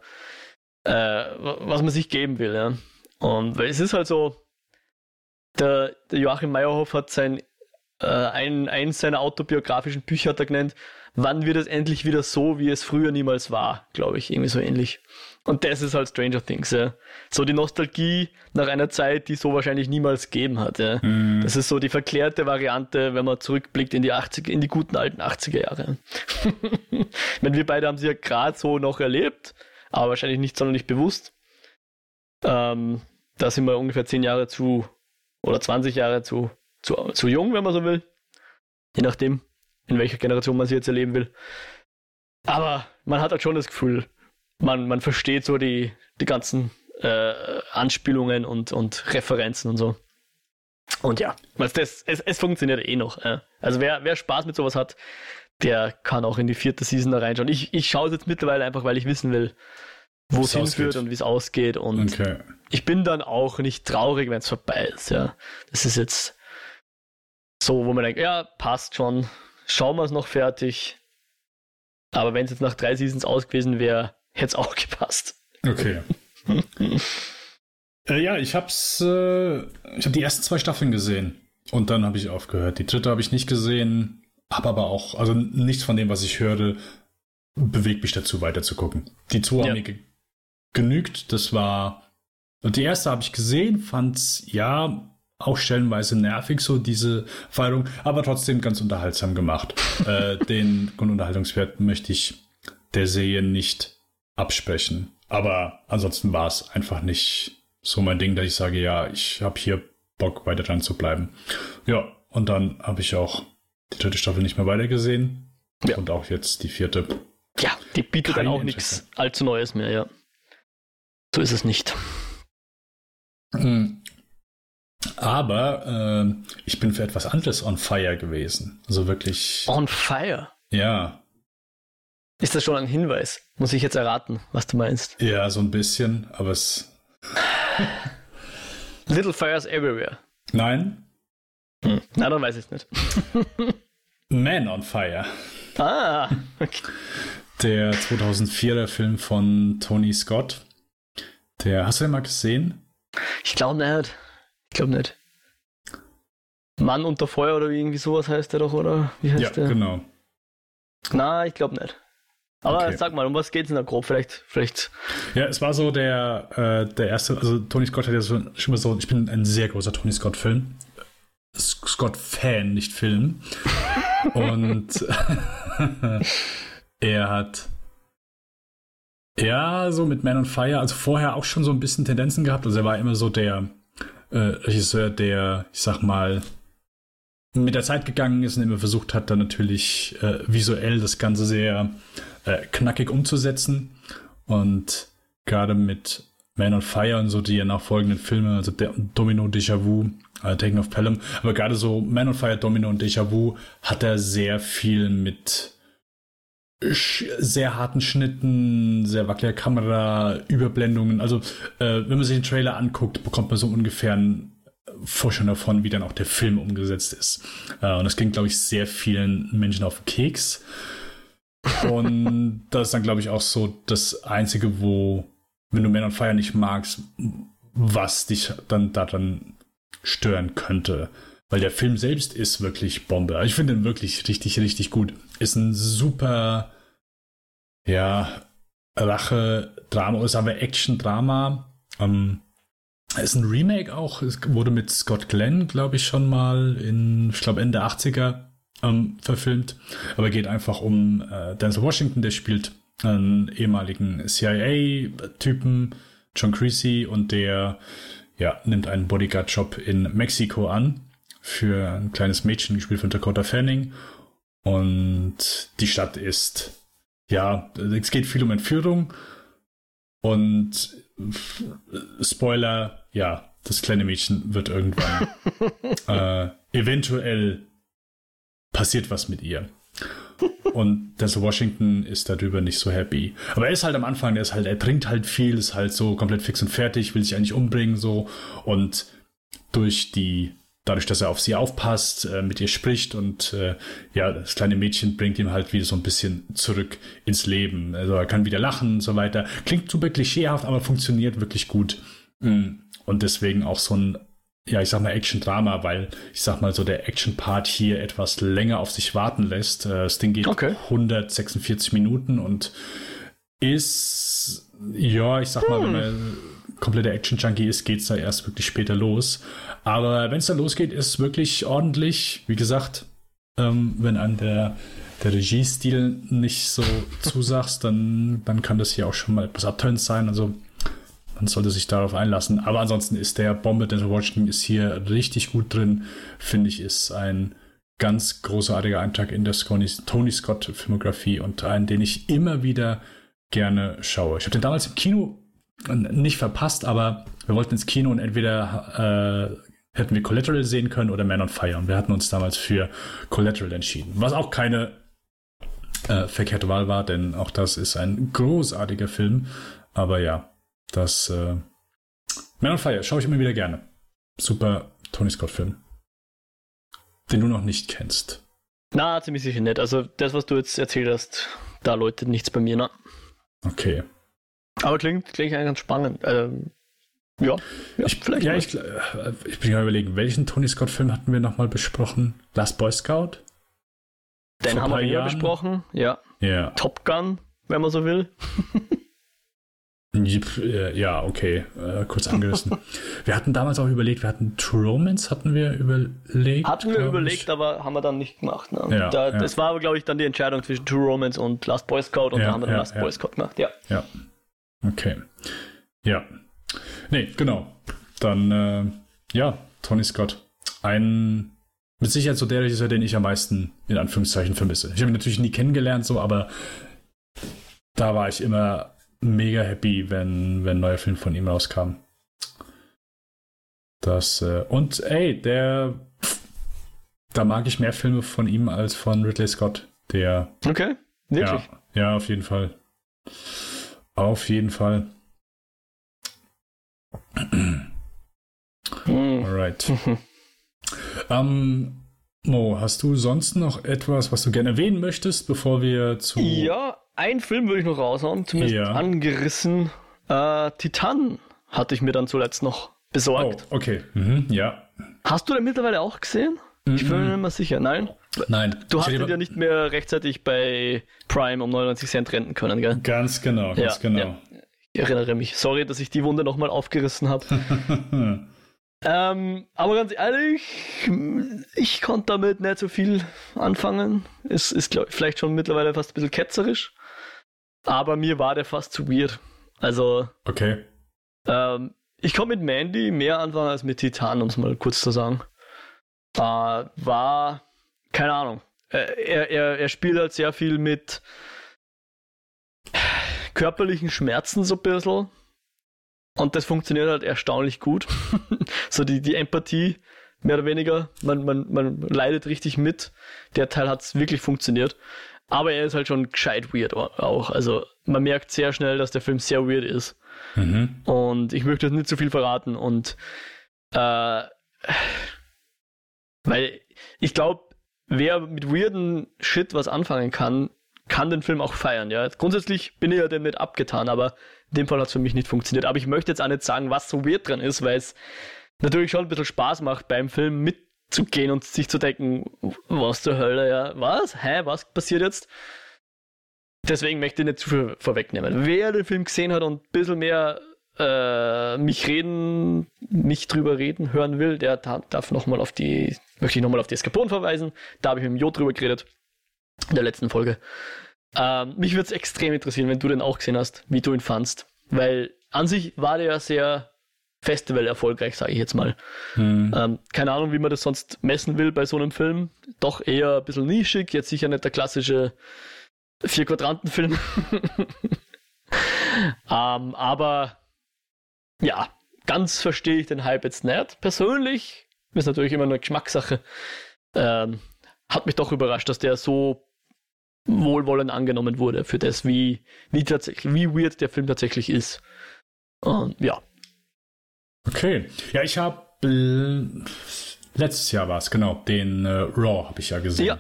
äh, was man sich geben will. Ja. Und weil es ist halt so, der, der Joachim Meyerhoff hat sein äh, ein, eins seiner autobiografischen Bücher hat er genannt, wann wird es endlich wieder so, wie es früher niemals war, glaube ich, irgendwie so ähnlich. Und das ist halt Stranger Things, ja. So die Nostalgie nach einer Zeit, die so wahrscheinlich niemals gegeben hat, ja. Mhm. Das ist so die verklärte Variante, wenn man zurückblickt in die 80 in die guten alten 80er Jahre. (laughs) ich meine, wir beide haben sie ja gerade so noch erlebt, aber wahrscheinlich nicht sonderlich bewusst. Ähm, da sind wir ungefähr zehn Jahre zu oder 20 Jahre zu zu, zu jung, wenn man so will. Je nachdem, in welcher Generation man sie jetzt erleben will. Aber man hat halt schon das Gefühl, man, man versteht so die, die ganzen äh, Anspielungen und, und Referenzen und so. Und ja, das, es, es funktioniert eh noch. Äh. Also wer, wer Spaß mit sowas hat, der kann auch in die vierte Season da reinschauen. Ich, ich schaue es jetzt mittlerweile einfach, weil ich wissen will, wo es hinführt und wie es ausgeht. Und okay. ich bin dann auch nicht traurig, wenn es vorbei ist. Ja, Das ist jetzt so, wo man denkt, ja, passt schon, schauen wir es noch fertig. Aber wenn es jetzt nach drei Seasons aus gewesen wäre, hätte es auch (laughs) gepasst. Okay. (laughs) äh, ja, ich hab's, äh, ich habe die ersten zwei Staffeln gesehen und dann habe ich aufgehört. Die dritte habe ich nicht gesehen, habe aber auch, also nichts von dem, was ich hörte, bewegt mich dazu, weiter zu gucken. Die zwei ja. haben mir ge genügt. Das war, die erste habe ich gesehen, fand's ja auch stellenweise nervig, so diese Feierung, aber trotzdem ganz unterhaltsam gemacht. (laughs) äh, den Grundunterhaltungswert möchte ich der Serie nicht absprechen. Aber ansonsten war es einfach nicht so mein Ding, dass ich sage, ja, ich habe hier Bock, weiter dran zu bleiben. Ja, und dann habe ich auch die dritte Staffel nicht mehr weitergesehen. Ja. Und auch jetzt die vierte. Ja, die bietet dann auch nichts allzu Neues mehr, ja. So ist es nicht. Hm. Aber äh, ich bin für etwas anderes on fire gewesen. Also wirklich. On fire? Ja. Ist das schon ein Hinweis? Muss ich jetzt erraten, was du meinst? Ja, so ein bisschen, aber es. (laughs) Little Fires Everywhere. Nein. Hm. Na, dann weiß ich es nicht. (laughs) Man on Fire. Ah, okay. Der 2004er Film von Tony Scott. Der, hast du den mal gesehen? Ich glaube nicht. Ich glaube nicht. Mann unter Feuer oder irgendwie sowas heißt der doch, oder? Wie heißt ja, der? genau. Na, ich glaube nicht. Aber okay. sag mal, um was geht es denn da grob? Vielleicht, vielleicht. Ja, es war so der, äh, der erste, also Tony Scott hat ja schon, schon mal so, ich bin ein sehr großer Tony Scott-Film. Scott-Fan, nicht Film. (laughs) Und (laughs) er hat ja so mit Man on Fire, also vorher auch schon so ein bisschen Tendenzen gehabt. Also er war immer so der äh, Regisseur, der, ich sag mal, mit der Zeit gegangen ist und immer versucht hat, dann natürlich äh, visuell das Ganze sehr äh, knackig umzusetzen. Und gerade mit Man on Fire und so die nachfolgenden Filme, also der Domino Déjà Vu, äh, Taken of Pelham, aber gerade so Man on Fire, Domino und Déjà Vu hat er sehr viel mit sehr harten Schnitten, sehr wackeliger Kamera, Überblendungen. Also, äh, wenn man sich den Trailer anguckt, bekommt man so ungefähr ein Vorstellung davon, wie dann auch der Film umgesetzt ist. Äh, und das ging, glaube ich, sehr vielen Menschen auf den Keks. Und (laughs) das ist dann, glaube ich, auch so das Einzige, wo, wenn du Man on Fire nicht magst, was dich dann daran stören könnte. Weil der Film selbst ist wirklich Bombe. Ich finde ihn wirklich richtig, richtig gut. Ist ein super, ja, Rache-Drama, sagen wir Action-Drama. Ähm, ist ein Remake auch. Es wurde mit Scott Glenn, glaube ich, schon mal in, ich glaube, Ende 80er ähm, verfilmt. Aber geht einfach um äh, Denzel Washington, der spielt einen ehemaligen CIA-Typen, John Creasy, und der ja, nimmt einen Bodyguard-Job in Mexiko an für ein kleines Mädchen, gespielt von Dakota Fanning. Und die Stadt ist, ja, es geht viel um Entführung. Und Spoiler, ja, das kleine Mädchen wird irgendwann (laughs) äh, eventuell passiert was mit ihr. Und das Washington ist darüber nicht so happy. Aber er ist halt am Anfang, er ist halt, er trinkt halt viel, ist halt so komplett fix und fertig, will sich eigentlich umbringen, so. Und durch die, dadurch, dass er auf sie aufpasst, äh, mit ihr spricht und äh, ja, das kleine Mädchen bringt ihm halt wieder so ein bisschen zurück ins Leben. Also er kann wieder lachen und so weiter. Klingt super klischeehaft, aber funktioniert wirklich gut. Mm. Und deswegen auch so ein ja, ich sag mal Action-Drama, weil ich sag mal so der Action-Part hier etwas länger auf sich warten lässt. Äh, das Ding geht okay. 146 Minuten und ist, ja, ich sag mal, hm. wenn man kompletter Action-Junkie ist, geht's da erst wirklich später los. Aber wenn es dann losgeht, ist es wirklich ordentlich. Wie gesagt, ähm, wenn an der, der Regiestil nicht so zusagst, dann, dann kann das hier auch schon mal etwas abtönend sein. Also man sollte sich darauf einlassen. Aber ansonsten ist der Bombe Denzel Washington ist hier richtig gut drin. Finde ich, ist ein ganz großartiger Eintrag in der Tony Scott Filmografie und einen, den ich immer wieder gerne schaue. Ich habe den damals im Kino nicht verpasst, aber wir wollten ins Kino und entweder äh, hätten wir Collateral sehen können oder Man on Fire. Und wir hatten uns damals für Collateral entschieden. Was auch keine äh, verkehrte Wahl war, denn auch das ist ein großartiger Film. Aber ja, das äh, Man on Fire schaue ich immer wieder gerne. Super Tony Scott-Film. Den du noch nicht kennst. Na, ziemlich sicher nicht. Also das, was du jetzt erzählt hast, da läutet nichts bei mir, ne? Okay. Aber klingt, klingt eigentlich ganz spannend. Ähm, ja, ja, ich, vielleicht. Ja, ich, äh, ich bin gerade überlegen, welchen Tony Scott-Film hatten wir nochmal besprochen? Last Boy Scout? Den Vor haben wir ja besprochen, ja. ja. Top Gun, wenn man so will. Äh, ja, okay, äh, kurz angerissen. (laughs) wir hatten damals auch überlegt, wir hatten True Romance, hatten wir überlegt. Hatten wir überlegt, ich. aber haben wir dann nicht gemacht. Ne? Ja, da, ja. Das war aber, glaube ich, dann die Entscheidung zwischen True Romance und Last Boy Scout und ja, da haben wir dann Last Boy Scout gemacht, ja. Ja. Okay. Ja. Nee, genau. Dann, äh, ja, Tony Scott. Ein, mit Sicherheit so der Regisseur, den ich am meisten in Anführungszeichen vermisse. Ich habe ihn natürlich nie kennengelernt, so, aber da war ich immer mega happy, wenn, wenn ein neuer Film von ihm rauskam. Das, äh, und ey, der, da mag ich mehr Filme von ihm als von Ridley Scott. Der. Okay, wirklich? Ja, ja auf jeden Fall. Auf jeden Fall. Hm. Alright. (laughs) ähm, Mo, hast du sonst noch etwas, was du gerne erwähnen möchtest, bevor wir zu. Ja, einen Film würde ich noch raushauen, zumindest ja. angerissen. Äh, Titan hatte ich mir dann zuletzt noch besorgt. Oh, okay. Mhm, ja. Hast du den mittlerweile auch gesehen? Mhm. Ich bin mir nicht mehr sicher. Nein? Nein. Du hast ihn ja nicht mehr rechtzeitig bei Prime um 99 Cent renten können, gell? Ganz genau, ganz ja, genau. Ja. Ich erinnere mich. Sorry, dass ich die Wunde nochmal aufgerissen habe. (laughs) ähm, aber ganz ehrlich, ich konnte damit nicht so viel anfangen. Es ist, glaube ich, vielleicht schon mittlerweile fast ein bisschen ketzerisch. Aber mir war der fast zu weird. Also. Okay. Ähm, ich komme mit Mandy mehr anfangen als mit Titan, um es mal kurz zu sagen. Äh, war, keine Ahnung. Äh, er, er, er spielt halt sehr viel mit körperlichen Schmerzen so ein bisschen. Und das funktioniert halt erstaunlich gut. (laughs) so die, die Empathie, mehr oder weniger. Man, man, man leidet richtig mit. Der Teil hat es wirklich funktioniert. Aber er ist halt schon gescheit weird auch. Also man merkt sehr schnell, dass der Film sehr weird ist. Mhm. Und ich möchte nicht zu viel verraten. Und äh, weil ich glaube, wer mit weirden Shit was anfangen kann, kann den Film auch feiern. Ja, grundsätzlich bin ich ja dem nicht abgetan, aber in dem Fall hat es für mich nicht funktioniert. Aber ich möchte jetzt auch nicht sagen, was so weird dran ist, weil es natürlich schon ein bisschen Spaß macht, beim Film mitzugehen und sich zu denken, was zur Hölle, ja, was? Hä, was passiert jetzt? Deswegen möchte ich nicht zu viel vorwegnehmen. Wer den Film gesehen hat und ein bisschen mehr äh, mich reden, mich drüber reden hören will, der darf nochmal auf die, möchte ich nochmal auf die Eskapon verweisen. Da habe ich mit dem Jo drüber geredet. In der letzten Folge. Ähm, mich würde es extrem interessieren, wenn du den auch gesehen hast, wie du ihn fandst. Weil an sich war der ja sehr Festival erfolgreich, sage ich jetzt mal. Hm. Ähm, keine Ahnung, wie man das sonst messen will bei so einem Film. Doch eher ein bisschen nischig, jetzt sicher nicht der klassische Vier-Quadranten-Film. (laughs) ähm, aber ja, ganz verstehe ich den Hype jetzt nicht. Persönlich ist natürlich immer eine Geschmackssache. Ähm, hat mich doch überrascht, dass der so wohlwollend angenommen wurde für das, wie, wie tatsächlich, wie weird der Film tatsächlich ist. Und ja, Okay. Ja, ich habe äh, letztes Jahr war es, genau, den äh, Raw habe ich ja gesehen. Ja.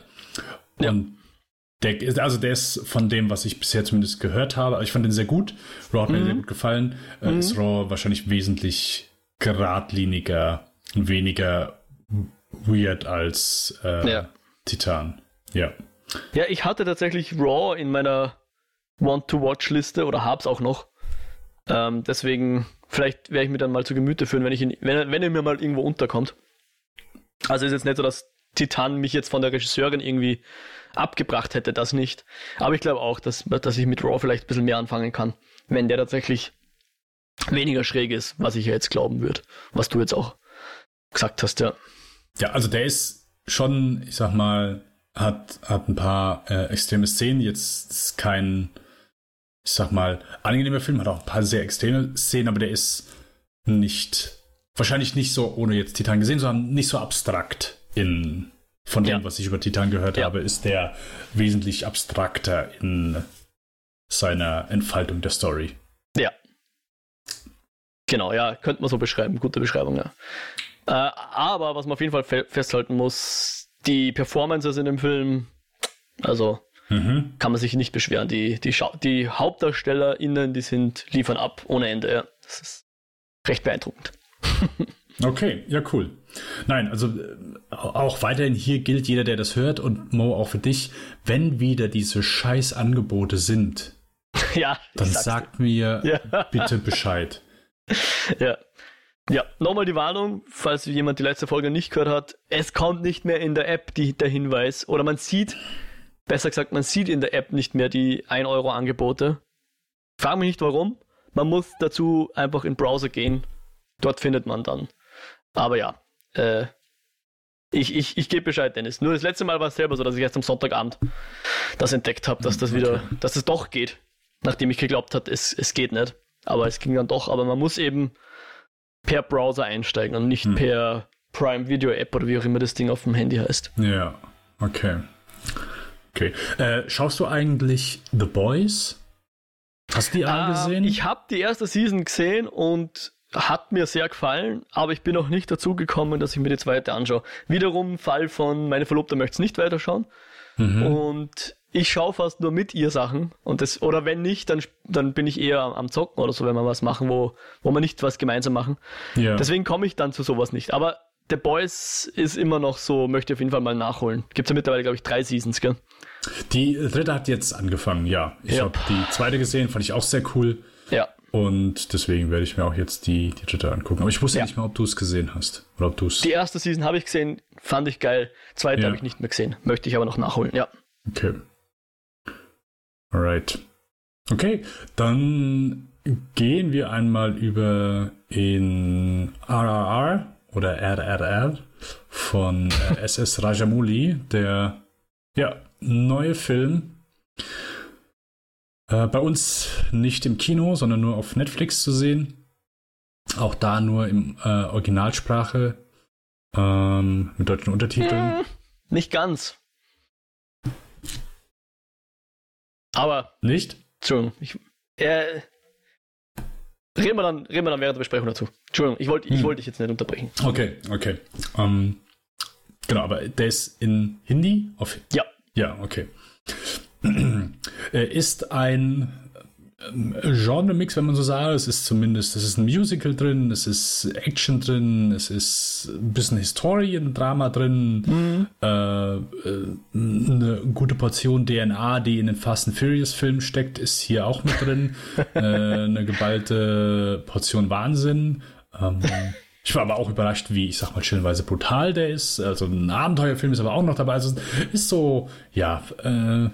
Und ja. Der ist, also der ist von dem, was ich bisher zumindest gehört habe, ich fand den sehr gut. Raw hat mhm. mir sehr gut gefallen. Äh, mhm. Ist Raw wahrscheinlich wesentlich geradliniger und weniger weird als äh, ja. Titan. Ja. Ja, ich hatte tatsächlich Raw in meiner Want-to-Watch-Liste oder hab's auch noch. Ähm, deswegen Vielleicht werde ich mir dann mal zu Gemüte führen, wenn, ich ihn, wenn, wenn er mir mal irgendwo unterkommt. Also ist jetzt nicht so, dass Titan mich jetzt von der Regisseurin irgendwie abgebracht hätte, das nicht. Aber ich glaube auch, dass, dass ich mit Raw vielleicht ein bisschen mehr anfangen kann, wenn der tatsächlich weniger schräg ist, was ich ja jetzt glauben würde. Was du jetzt auch gesagt hast, ja. Ja, also der ist schon, ich sag mal, hat, hat ein paar äh, extreme Szenen, jetzt kein ich sag mal, angenehmer Film, hat auch ein paar sehr extreme Szenen, aber der ist nicht, wahrscheinlich nicht so, ohne jetzt Titan gesehen zu haben, nicht so abstrakt in, von dem, ja. was ich über Titan gehört ja. habe, ist der wesentlich abstrakter in seiner Entfaltung der Story. Ja. Genau, ja, könnte man so beschreiben. Gute Beschreibung, ja. Äh, aber was man auf jeden Fall fe festhalten muss, die Performances in dem Film, also Mhm. Kann man sich nicht beschweren. Die, die, die HauptdarstellerInnen, die sind, liefern ab ohne Ende. Ja. Das ist recht beeindruckend. (laughs) okay, ja, cool. Nein, also äh, auch weiterhin hier gilt jeder, der das hört und Mo auch für dich, wenn wieder diese Scheißangebote sind, (laughs) ja, dann sagt mir ja. bitte Bescheid. (laughs) Ja. Ja, nochmal die Warnung, falls jemand die letzte Folge nicht gehört hat. Es kommt nicht mehr in der App die, der Hinweis oder man sieht Besser gesagt, man sieht in der App nicht mehr die 1-Euro-Angebote. Frag mich nicht warum. Man muss dazu einfach in den Browser gehen. Dort findet man dann. Aber ja, äh, ich, ich, ich gebe Bescheid, Dennis. Nur das letzte Mal war es selber so, dass ich erst am Sonntagabend das entdeckt habe, dass das wieder, okay. dass es doch geht. Nachdem ich geglaubt habe, es, es geht nicht. Aber es ging dann doch. Aber man muss eben per Browser einsteigen und nicht hm. per Prime Video App oder wie auch immer das Ding auf dem Handy heißt. Ja, okay. Okay. Äh, schaust du eigentlich The Boys? Hast du die alle ähm, gesehen? Ich habe die erste Season gesehen und hat mir sehr gefallen, aber ich bin noch nicht dazu gekommen, dass ich mir die zweite anschaue. Wiederum Fall von meine Verlobte möchte es nicht weiterschauen. Mhm. Und ich schaue fast nur mit ihr Sachen. Und das, oder wenn nicht, dann, dann bin ich eher am Zocken oder so, wenn wir was machen, wo, wo wir nicht was gemeinsam machen. Ja. Deswegen komme ich dann zu sowas nicht. Aber The Boys ist immer noch so, möchte auf jeden Fall mal nachholen. Gibt es ja mittlerweile, glaube ich, drei Seasons, gell? Die dritte hat jetzt angefangen, ja. Ich ja. habe die zweite gesehen, fand ich auch sehr cool. Ja. Und deswegen werde ich mir auch jetzt die, die dritte angucken. Aber ich wusste ja. nicht mal, ob du es gesehen hast. Oder ob du Die erste Season habe ich gesehen, fand ich geil. Zweite ja. habe ich nicht mehr gesehen. Möchte ich aber noch nachholen, ja. Okay. Alright. Okay, dann gehen wir einmal über in RRR oder RRR von äh, SS Rajamouli, der ja, neue Film. Äh, bei uns nicht im Kino, sondern nur auf Netflix zu sehen. Auch da nur in äh, Originalsprache ähm, mit deutschen Untertiteln. Hm, nicht ganz. Aber. Nicht? Entschuldigung. Ich, äh, reden, wir dann, reden wir dann während der Besprechung dazu. Entschuldigung, ich wollte hm. wollt dich jetzt nicht unterbrechen. Okay, okay. Ähm, genau, aber der ist in Hindi? Auf, ja. Ja, okay. Ist ein Genre-Mix, wenn man so sagt. Es ist zumindest, es ist ein Musical drin, es ist Action drin, es ist ein bisschen Historien-Drama drin, mhm. äh, äh, eine gute Portion DNA, die in den Fast and Furious-Filmen steckt, ist hier auch mit drin. (laughs) äh, eine geballte Portion Wahnsinn. Ähm, ich war aber auch überrascht, wie, ich sag mal, stellenweise brutal der ist. Also ein Abenteuerfilm ist aber auch noch dabei. Also ist so, ja, äh,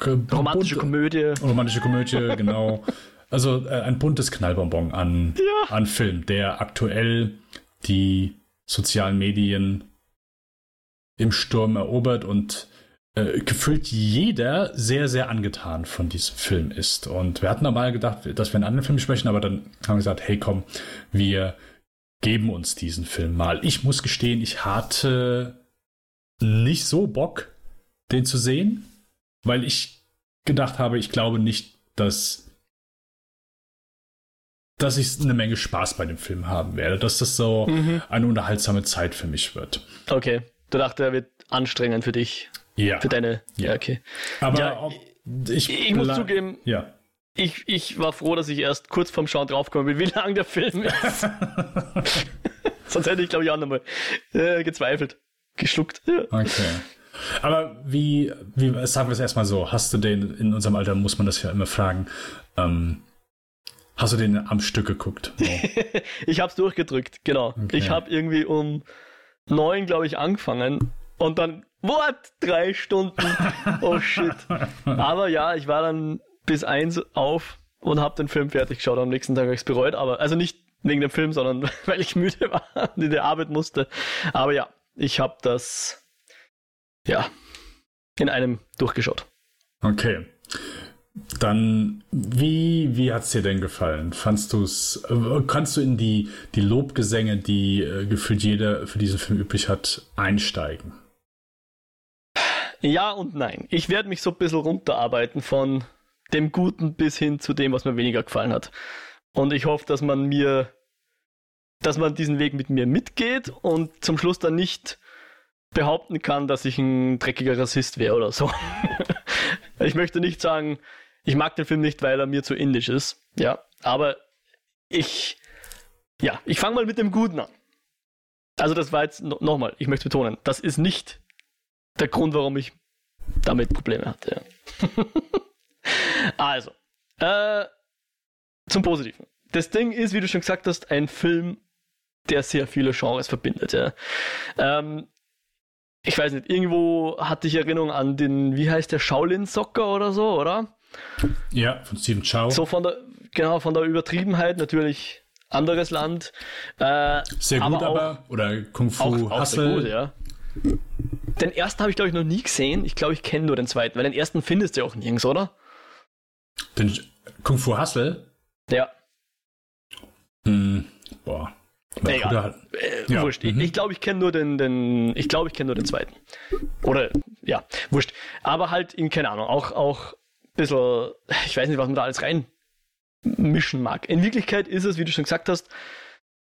Romantische Komödie. Romantische Komödie, (laughs) genau. Also äh, ein buntes Knallbonbon an, ja. an Film, der aktuell die sozialen Medien im Sturm erobert und äh, gefühlt jeder sehr, sehr angetan von diesem Film ist. Und wir hatten normal gedacht, dass wir einen anderen Film sprechen, aber dann haben wir gesagt, hey komm, wir geben uns diesen Film mal. Ich muss gestehen, ich hatte nicht so Bock, den zu sehen weil ich gedacht habe, ich glaube nicht, dass dass ich eine Menge Spaß bei dem Film haben werde, dass das so mhm. eine unterhaltsame Zeit für mich wird. Okay, du dachte, er wird anstrengend für dich. Ja. Für deine. Ja, ja okay. Aber ja, ich, ich muss zugeben, ja. ich, ich war froh, dass ich erst kurz vorm Schauen draufgekommen bin, wie lang der Film ist. (laughs) Sonst hätte ich, glaube ich, auch nochmal äh, gezweifelt. Geschluckt. Ja. Okay. Aber wie, wie, sagen wir es erstmal so, hast du den, in unserem Alter muss man das ja immer fragen, ähm, hast du den am Stück geguckt? (laughs) Oh. ich habe es durchgedrückt, genau. Okay. Ich habe irgendwie um neun, glaube ich, angefangen und dann, what, drei Stunden, (laughs) oh shit. Aber ja, ich war dann bis eins auf und habe den Film fertig geschaut. Am nächsten Tag habe ich es bereut, aber, also nicht wegen dem Film, sondern (laughs) weil ich müde war und in der Arbeit musste. Aber ja, ich habe das ja, in einem durchgeschaut. Okay. Dann, wie, wie hat es dir denn gefallen? Fandst du es, äh, kannst du in die, die Lobgesänge, die äh, gefühlt jeder für diesen Film üblich hat, einsteigen? Ja und nein. Ich werde mich so ein bisschen runterarbeiten von dem Guten bis hin zu dem, was mir weniger gefallen hat. Und ich hoffe, dass man mir, dass man diesen Weg mit mir mitgeht und zum Schluss dann nicht behaupten kann, dass ich ein dreckiger Rassist wäre oder so. (laughs) ich möchte nicht sagen, ich mag den Film nicht, weil er mir zu indisch ist. Ja, aber ich, ja, ich fange mal mit dem Guten an. Also das war jetzt no nochmal, ich möchte betonen, das ist nicht der Grund, warum ich damit Probleme hatte. Ja. (laughs) also, äh, zum Positiven. Das Ding ist, wie du schon gesagt hast, ein Film, der sehr viele Genres verbindet. Ja. Ähm, ich weiß nicht, irgendwo hatte ich Erinnerung an den, wie heißt der, Shaolin Soccer oder so, oder? Ja, von Steven Chow. So von der, genau, von der Übertriebenheit natürlich anderes Land. Äh, sehr gut aber, aber auch, oder Kung Fu auch. Auch gut, ja. Den ersten habe ich, glaube ich, noch nie gesehen. Ich glaube, ich kenne nur den zweiten, weil den ersten findest du auch nirgends, oder? Den Kung Fu Hustle? Ja. Hm, boah. Egal. Äh, ja. Wurscht. Mhm. Ich, glaube, ich kenne nur den, den, ich glaube, ich kenne nur den zweiten. Oder, ja, wurscht. Aber halt in, keine Ahnung, auch, auch ein bisschen, ich weiß nicht, was man da alles reinmischen mag. In Wirklichkeit ist es, wie du schon gesagt hast,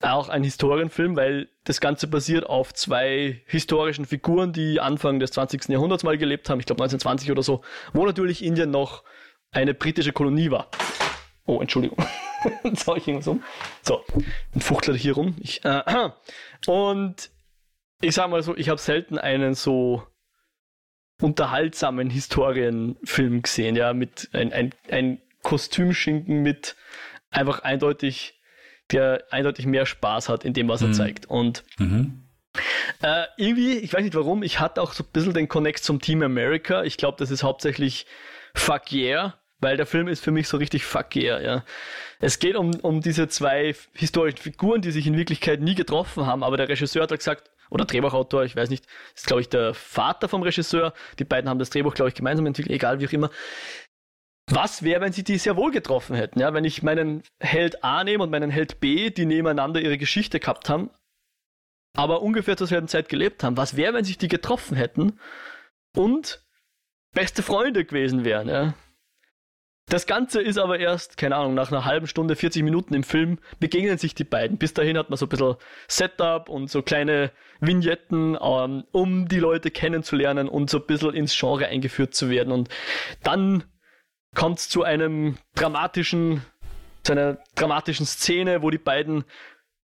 auch ein Historienfilm, weil das Ganze basiert auf zwei historischen Figuren, die Anfang des 20. Jahrhunderts mal gelebt haben, ich glaube 1920 oder so, wo natürlich Indien noch eine britische Kolonie war. Oh, Entschuldigung. (laughs) Jetzt ich irgendwas um. So, ein Fuchtler hier rum. Ich, äh, (clears throat) und ich sag mal so, ich habe selten einen so unterhaltsamen Historienfilm gesehen, ja, mit ein, ein, ein Kostümschinken mit einfach eindeutig, der eindeutig mehr Spaß hat in dem, was er mhm. zeigt. Und mhm. äh, irgendwie, ich weiß nicht warum, ich hatte auch so ein bisschen den Connect zum Team America. Ich glaube, das ist hauptsächlich Fuck Yeah weil der Film ist für mich so richtig fuck ja. Es geht um, um diese zwei historischen Figuren, die sich in Wirklichkeit nie getroffen haben, aber der Regisseur hat gesagt, oder Drehbuchautor, ich weiß nicht, ist glaube ich der Vater vom Regisseur, die beiden haben das Drehbuch glaube ich gemeinsam entwickelt, egal wie auch immer. Was wäre, wenn sie die sehr wohl getroffen hätten, ja, wenn ich meinen Held A nehme und meinen Held B, die nebeneinander ihre Geschichte gehabt haben, aber ungefähr zur selben Zeit gelebt haben. Was wäre, wenn sich die getroffen hätten und beste Freunde gewesen wären, ja? Das Ganze ist aber erst, keine Ahnung, nach einer halben Stunde, 40 Minuten im Film begegnen sich die beiden. Bis dahin hat man so ein bisschen Setup und so kleine Vignetten, ähm, um die Leute kennenzulernen und so ein bisschen ins Genre eingeführt zu werden. Und dann kommt es zu einem dramatischen, zu einer dramatischen Szene, wo die beiden,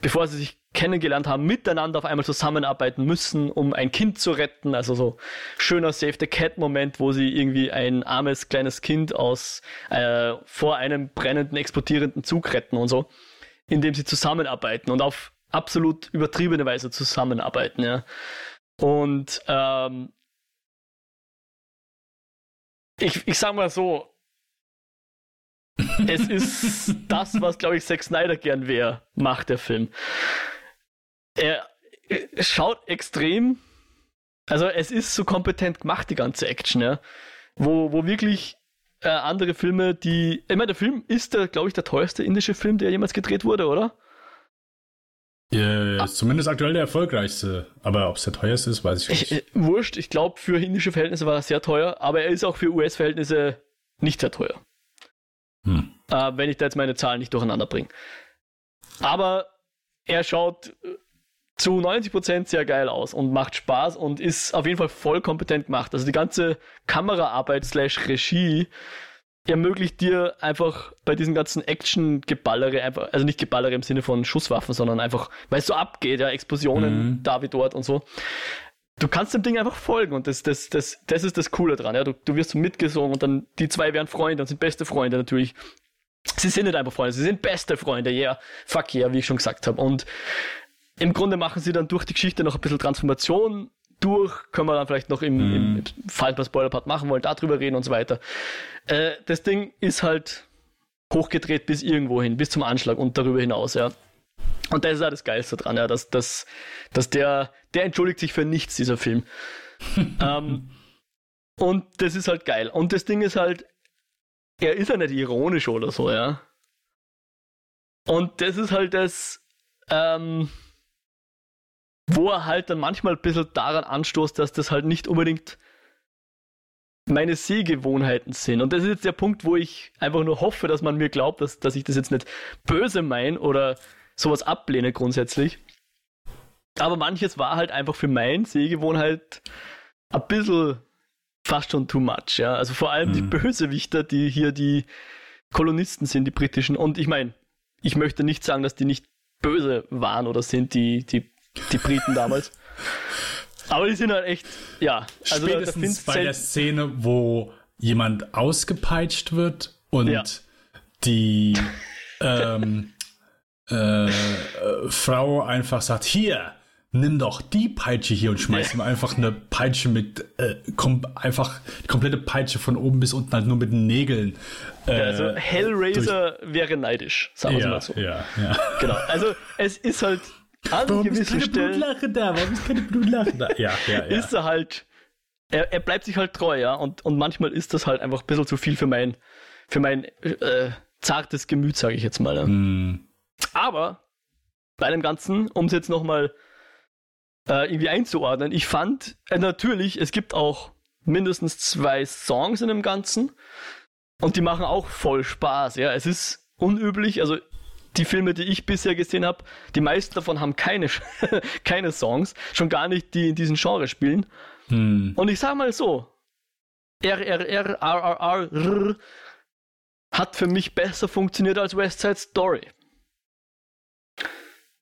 bevor sie sich kennengelernt haben, miteinander auf einmal zusammenarbeiten müssen, um ein Kind zu retten. Also so schöner Save the Cat Moment, wo sie irgendwie ein armes kleines Kind aus äh, vor einem brennenden, explodierenden Zug retten und so, indem sie zusammenarbeiten und auf absolut übertriebene Weise zusammenarbeiten. Ja. Und ähm, ich, ich sag mal so, es ist das, was, glaube ich, Zack Snyder gern wäre, macht der Film er, er schaut extrem, also es ist so kompetent gemacht, die ganze Action, ja. Wo, wo wirklich äh, andere Filme, die. Ich meine, der Film ist der, glaube ich, der teuerste indische Film, der jemals gedreht wurde, oder? Ja, ah. zumindest aktuell der erfolgreichste. Aber ob es der teuerste ist, weiß ich nicht. Ich, äh, wurscht, ich glaube, für indische Verhältnisse war er sehr teuer, aber er ist auch für US-Verhältnisse nicht sehr teuer. Hm. Äh, wenn ich da jetzt meine Zahlen nicht durcheinander bringe. Aber er schaut zu 90% sehr geil aus und macht Spaß und ist auf jeden Fall voll kompetent gemacht. Also die ganze Kameraarbeit slash Regie ermöglicht dir einfach bei diesen ganzen Action-Geballere einfach, also nicht Geballere im Sinne von Schusswaffen, sondern einfach, weil es so abgeht, ja, Explosionen mhm. da wie dort und so. Du kannst dem Ding einfach folgen und das, das, das, das ist das Coole dran, ja. Du, du wirst so mitgesungen und dann die zwei werden Freunde und sind beste Freunde natürlich. Sie sind nicht einfach Freunde, sie sind beste Freunde, ja, yeah. fuck yeah, wie ich schon gesagt habe. Und im Grunde machen sie dann durch die Geschichte noch ein bisschen Transformation durch, können wir dann vielleicht noch im, mm. im mhm. falls wir Spoiler-Part machen wollen, darüber reden und so weiter. Äh, das Ding ist halt hochgedreht bis irgendwo hin, bis zum Anschlag und darüber hinaus, ja. Und das ist auch das Geilste dran, ja, dass, dass, dass der, der entschuldigt sich für nichts, dieser Film. (laughs) ähm, und das ist halt geil. Und das Ding ist halt, er ist ja nicht ironisch oder so, ja. Und das ist halt das, ähm, wo er halt dann manchmal ein bisschen daran anstoßt, dass das halt nicht unbedingt meine Sehgewohnheiten sind. Und das ist jetzt der Punkt, wo ich einfach nur hoffe, dass man mir glaubt, dass, dass ich das jetzt nicht böse meine oder sowas ablehne grundsätzlich. Aber manches war halt einfach für meine Sehgewohnheit ein bisschen fast schon too much. Ja? Also vor allem mhm. die Bösewichter, die hier die Kolonisten sind, die britischen. Und ich meine, ich möchte nicht sagen, dass die nicht böse waren oder sind, die, die die Briten damals. Aber die sind halt echt, ja. Also Spätestens bei der Szene, wo jemand ausgepeitscht wird und ja. die (laughs) ähm, äh, Frau einfach sagt, hier, nimm doch die Peitsche hier und schmeiß ihm einfach eine Peitsche mit, äh, kom einfach die komplette Peitsche von oben bis unten halt nur mit den Nägeln. Äh, ja, also Hellraiser wäre neidisch, sagen wir ja, mal so. Ja, ja. Genau, also es ist halt an Warum gewissen ist keine Stellen. Blutlache da? Warum ist keine Blutlache da? Ja, ja, ja. Ist er halt. Er, er bleibt sich halt treu, ja. Und, und manchmal ist das halt einfach ein bisschen zu viel für mein, für mein äh, zartes Gemüt, sage ich jetzt mal. Ja. Mm. Aber bei dem Ganzen, um es jetzt nochmal äh, irgendwie einzuordnen, ich fand äh, natürlich, es gibt auch mindestens zwei Songs in dem Ganzen und die machen auch voll Spaß, ja. Es ist unüblich, also die Filme, die ich bisher gesehen habe, die meisten davon haben keine, (laughs) keine Songs, schon gar nicht die in diesem Genre spielen. Hm. Und ich sag mal so, RRR, RRR hat für mich besser funktioniert als West Side Story.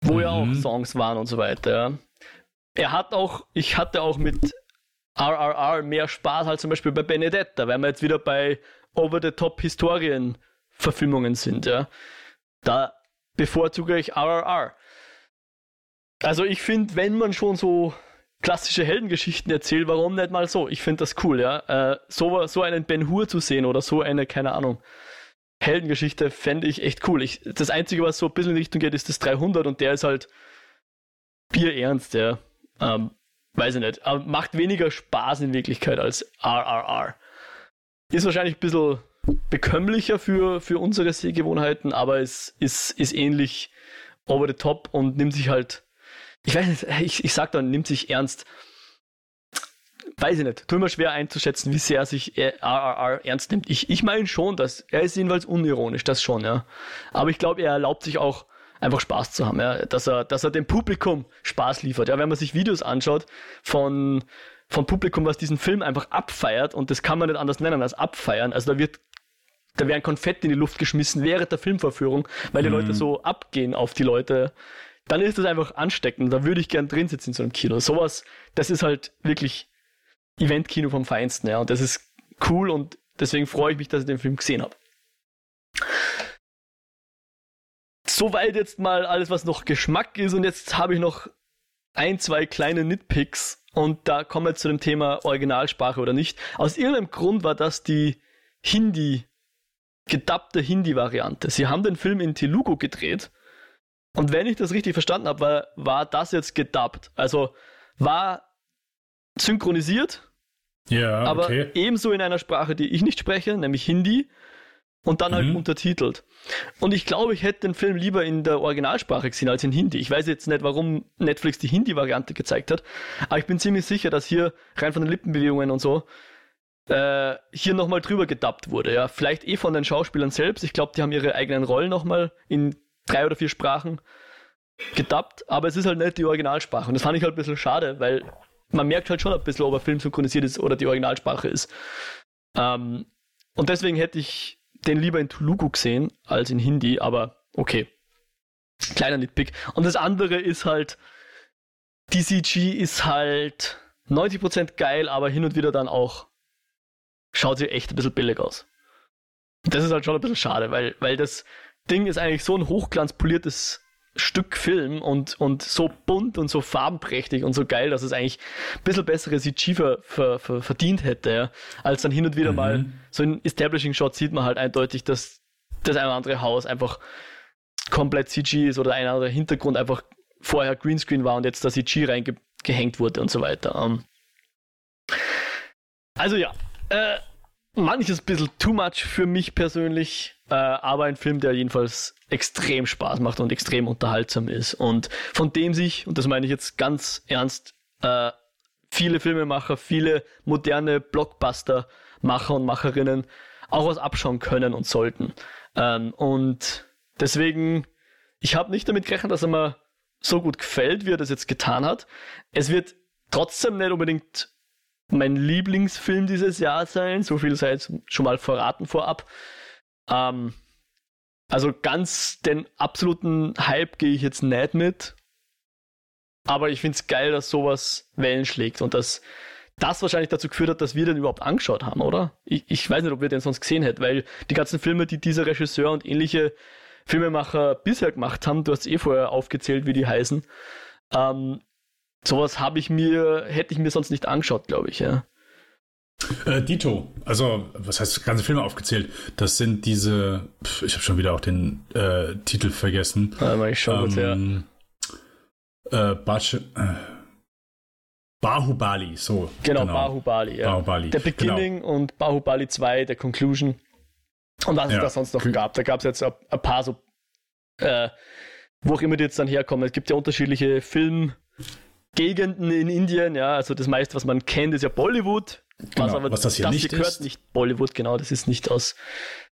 Wo mhm. ja auch mhm. Songs waren und so weiter. Er hat auch, ich hatte auch mit RRR mehr Spaß als zum Beispiel bei Benedetta, weil wir jetzt wieder bei Over-the-Top-Historien-Verfilmungen sind. Ja. Da bevorzuge ich RRR. Also ich finde, wenn man schon so klassische Heldengeschichten erzählt, warum nicht mal so? Ich finde das cool, ja. Äh, so, so einen Ben Hur zu sehen oder so eine, keine Ahnung, Heldengeschichte fände ich echt cool. Ich, das Einzige, was so ein bisschen in Richtung geht, ist das 300 und der ist halt bierernst, ja. Ähm, weiß ich nicht. Aber macht weniger Spaß in Wirklichkeit als RRR. Ist wahrscheinlich ein bisschen bekömmlicher für, für unsere Sehgewohnheiten, aber es ist, ist ähnlich over the top und nimmt sich halt, ich weiß nicht, ich, ich sag dann, nimmt sich ernst. weiß ich nicht, tut mir schwer einzuschätzen, wie sehr er sich RRR ernst nimmt. Ich, ich meine schon, dass er ist jedenfalls unironisch, das schon, ja. Aber ich glaube, er erlaubt sich auch einfach Spaß zu haben, ja. dass er, dass er dem Publikum Spaß liefert. Ja, wenn man sich Videos anschaut von vom Publikum, was diesen Film einfach abfeiert und das kann man nicht anders nennen als abfeiern. Also da wird da werden Konfetti in die Luft geschmissen während der Filmvorführung, weil die mhm. Leute so abgehen auf die Leute. Dann ist das einfach ansteckend. Da würde ich gern drin sitzen in so einem Kino. Sowas, das ist halt wirklich Eventkino vom Feinsten, ja. Und das ist cool und deswegen freue ich mich, dass ich den Film gesehen habe. Soweit jetzt mal alles, was noch Geschmack ist. Und jetzt habe ich noch ein, zwei kleine Nitpicks. Und da kommen wir zu dem Thema Originalsprache oder nicht. Aus irgendeinem Grund war das die Hindi, gedubbte Hindi-Variante. Sie haben den Film in Telugu gedreht. Und wenn ich das richtig verstanden habe, war, war das jetzt gedubbt. Also war synchronisiert, ja, aber okay. ebenso in einer Sprache, die ich nicht spreche, nämlich Hindi, und dann halt mhm. halt untertitelt. Und ich glaube, ich hätte den Film lieber in der Originalsprache gesehen als in Hindi. Ich weiß jetzt nicht, warum Netflix die Hindi-Variante gezeigt hat, aber ich bin ziemlich sicher, dass hier rein von den Lippenbewegungen und so äh, hier nochmal drüber gedubbt wurde. Ja, vielleicht eh von den Schauspielern selbst. Ich glaube, die haben ihre eigenen Rollen nochmal in drei oder vier Sprachen gedubbt, aber es ist halt nicht die Originalsprache. Und das fand ich halt ein bisschen schade, weil man merkt halt schon ein bisschen, ob ein Film synchronisiert ist oder die Originalsprache ist. Ähm, und deswegen hätte ich den lieber in Telugu gesehen als in Hindi, aber okay. Kleiner Nitpick. Und das andere ist halt, die CG ist halt 90% geil, aber hin und wieder dann auch schaut sie echt ein bisschen billig aus. Das ist halt schon ein bisschen schade, weil, weil das Ding ist eigentlich so ein hochglanzpoliertes Stück Film und, und so bunt und so farbenprächtig und so geil, dass es eigentlich ein bisschen bessere CG ver, ver, ver, verdient hätte, ja. als dann hin und wieder mhm. mal so in Establishing Shot sieht man halt eindeutig, dass das ein oder andere Haus einfach komplett CG ist oder ein oder andere Hintergrund einfach vorher Greenscreen war und jetzt da CG reingehängt wurde und so weiter. Ähm, also ja, äh, manches bisschen too much für mich persönlich, äh, aber ein Film, der jedenfalls extrem Spaß macht und extrem unterhaltsam ist und von dem sich, und das meine ich jetzt ganz ernst, äh, viele Filmemacher, viele moderne Blockbuster-Macher und Macherinnen auch was abschauen können und sollten. Ähm, und deswegen, ich habe nicht damit gerechnet, dass er mir so gut gefällt, wie er das jetzt getan hat. Es wird trotzdem nicht unbedingt mein Lieblingsfilm dieses Jahr sein. So viel sei jetzt schon mal verraten vorab. Ähm, also ganz den absoluten Hype gehe ich jetzt nicht mit. Aber ich finde es geil, dass sowas Wellen schlägt und dass das wahrscheinlich dazu geführt hat, dass wir den überhaupt angeschaut haben, oder? Ich, ich weiß nicht, ob wir den sonst gesehen hätten, weil die ganzen Filme, die dieser Regisseur und ähnliche Filmemacher bisher gemacht haben, du hast eh vorher aufgezählt, wie die heißen, ähm, sowas habe ich mir, hätte ich mir sonst nicht angeschaut, glaube ich, ja. Äh, Dito, also was heißt ganze Filme aufgezählt? Das sind diese, pf, ich habe schon wieder auch den äh, Titel vergessen. Warte ich schau kurz ähm, her. Äh, Bache, äh, Bahubali, so. Genau, genau. Bahubali, ja. Bahubali. Der Beginning genau. und Bahubali 2, der Conclusion. Und was ja. es da sonst noch gab. Da gab es jetzt ein, ein, paar so, äh, wo auch immer die jetzt dann herkommen. Es gibt ja unterschiedliche Film- Gegenden in Indien, ja, also das meiste, was man kennt, ist ja Bollywood. Genau, was aber was das hier das nicht hier gehört, ist. nicht Bollywood, genau, das ist nicht aus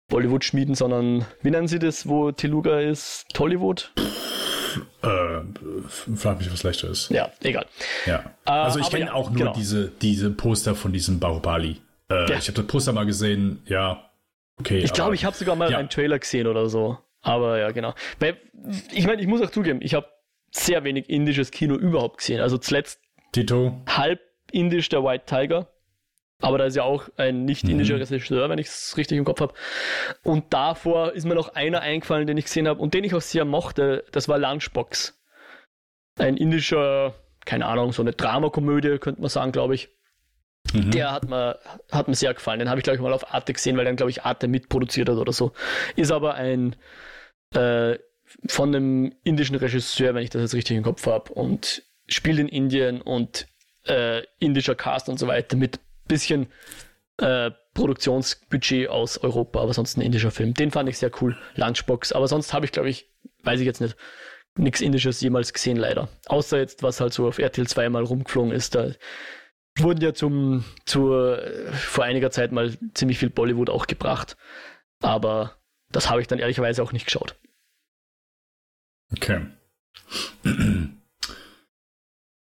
Bollywood schmieden, sondern wie nennen sie das, wo Teluga ist? Tollywood? Äh, frag mich, was leichter ist. Ja, egal. Ja. Äh, also ich kenne ja, auch nur genau. diese, diese Poster von diesem Bahubali. Äh, ja. Ich habe das Poster mal gesehen, ja, okay. Ich glaube, ich habe sogar mal ja. einen Trailer gesehen oder so. Aber ja, genau. Weil, ich meine, ich muss auch zugeben, ich habe sehr wenig indisches Kino überhaupt gesehen. Also zuletzt Tito. halb indisch der White Tiger. Aber da ist ja auch ein nicht indischer mhm. Regisseur, wenn ich es richtig im Kopf habe. Und davor ist mir noch einer eingefallen, den ich gesehen habe und den ich auch sehr mochte. Das war Lunchbox. Ein indischer, keine Ahnung, so eine Dramakomödie, könnte man sagen, glaube ich. Mhm. Der hat mir, hat mir sehr gefallen. Den habe ich, glaube ich, mal auf Arte gesehen, weil dann, glaube ich, Arte mitproduziert hat oder so. Ist aber ein äh, von einem indischen Regisseur, wenn ich das jetzt richtig im Kopf habe, und spielt in Indien und äh, indischer Cast und so weiter mit bisschen äh, Produktionsbudget aus Europa, aber sonst ein indischer Film. Den fand ich sehr cool, Lunchbox. Aber sonst habe ich, glaube ich, weiß ich jetzt nicht, nichts Indisches jemals gesehen, leider. Außer jetzt, was halt so auf RTL 2 mal rumgeflogen ist. Da wurden ja zum, zur, vor einiger Zeit mal ziemlich viel Bollywood auch gebracht. Aber das habe ich dann ehrlicherweise auch nicht geschaut. Okay.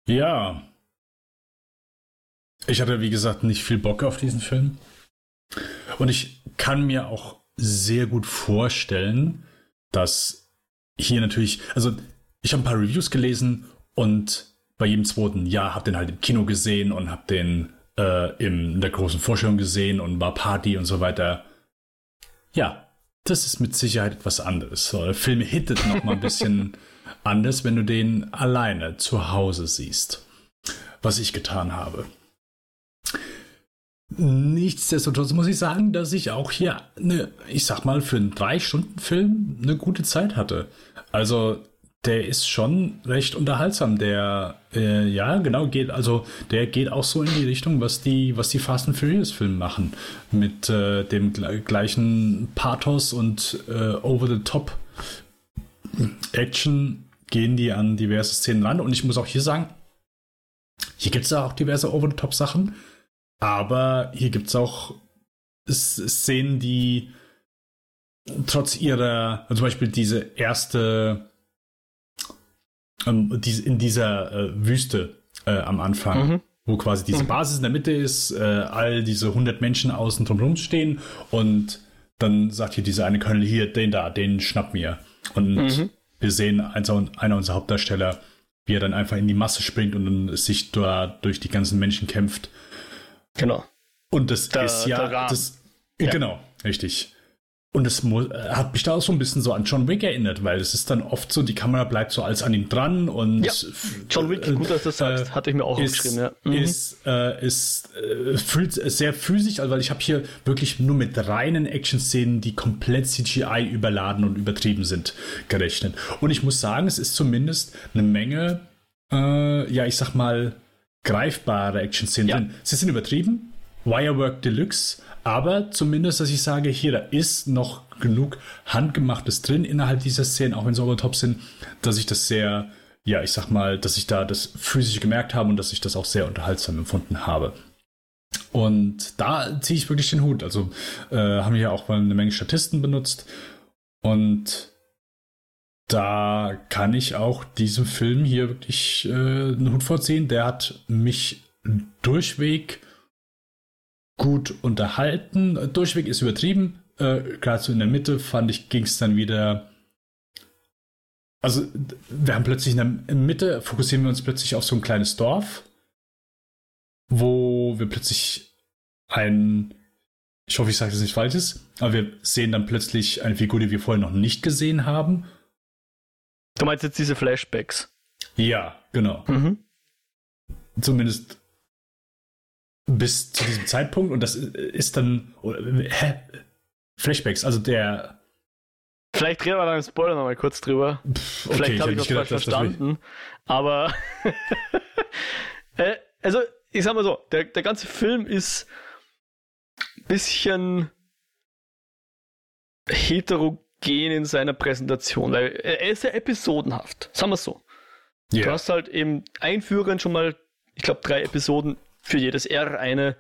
ja. Ich hatte, wie gesagt, nicht viel Bock auf diesen Film. Und ich kann mir auch sehr gut vorstellen, dass hier natürlich, also ich habe ein paar Reviews gelesen und bei jedem zweiten, ja, hab den halt im Kino gesehen und hab den äh, in der großen Vorstellung gesehen und war Party und so weiter. Ja, das ist mit Sicherheit etwas anderes. So, der Film hittet noch mal ein bisschen (laughs) anders, wenn du den alleine zu Hause siehst. Was ich getan habe. Nichtsdestotrotz muss ich sagen, dass ich auch hier, eine, ich sag mal, für einen Drei-Stunden-Film eine gute Zeit hatte. Also der ist schon recht unterhaltsam. Der, äh, ja, genau, geht, also der geht auch so in die Richtung, was die, was die Fast and Furious Filme machen. Mit äh, dem gleichen Pathos und äh, over-the-top Action gehen die an diverse Szenen ran. Und ich muss auch hier sagen, hier gibt es auch diverse over-the-top Sachen, aber hier gibt es auch Szenen, die trotz ihrer, also zum Beispiel diese erste ähm, die, in dieser äh, Wüste äh, am Anfang, mhm. wo quasi diese mhm. Basis in der Mitte ist, äh, all diese 100 Menschen außen drum stehen und dann sagt hier dieser eine Colonel hier, den da, den schnapp mir. Und mhm. wir sehen einer unserer Hauptdarsteller, wie er dann einfach in die Masse springt und sich da durch die ganzen Menschen kämpft. Genau. Und das da, ist ja, das, ja, genau, richtig. Und es hat mich da auch so ein bisschen so an John Wick erinnert, weil es ist dann oft so, die Kamera bleibt so als an ihm dran und ja, John Wick, gut, dass du das sagst, äh, hatte ich mir auch ist, aufgeschrieben, ja. Mhm. Ist, äh, ist äh, fühlt sehr physisch, also weil ich habe hier wirklich nur mit reinen Action-Szenen, die komplett CGI überladen und übertrieben sind, gerechnet. Und ich muss sagen, es ist zumindest eine Menge, äh, ja, ich sag mal, greifbare Action-Szenen ja. drin. Sie sind übertrieben, Wirework Deluxe, aber zumindest, dass ich sage, hier, da ist noch genug Handgemachtes drin innerhalb dieser Szenen, auch wenn sie top sind, dass ich das sehr, ja, ich sag mal, dass ich da das physisch gemerkt habe und dass ich das auch sehr unterhaltsam empfunden habe. Und da ziehe ich wirklich den Hut. Also äh, haben wir ja auch mal eine Menge Statisten benutzt. Und da kann ich auch diesem Film hier wirklich äh, einen Hut vorziehen. Der hat mich durchweg gut unterhalten. Durchweg ist übertrieben. Äh, Gerade so in der Mitte fand ich, ging es dann wieder. Also, wir haben plötzlich in der Mitte, fokussieren wir uns plötzlich auf so ein kleines Dorf, wo wir plötzlich ein, ich hoffe, ich sage das nicht falsches, aber wir sehen dann plötzlich eine Figur, die wir vorher noch nicht gesehen haben. Du meinst jetzt diese Flashbacks? Ja, genau. Mhm. Zumindest bis zu diesem Zeitpunkt und das ist dann hä? Flashbacks, also der Vielleicht reden wir da im Spoiler noch mal kurz drüber. Pff, okay, Vielleicht habe ich, ich was falsch verstanden. Aber (laughs) äh, also ich sag mal so, der, der ganze Film ist ein bisschen heterogen in seiner Präsentation, weil er ist ja episodenhaft, sagen wir es so. Yeah. Du hast halt eben einführend schon mal, ich glaube, drei Episoden für jedes R eine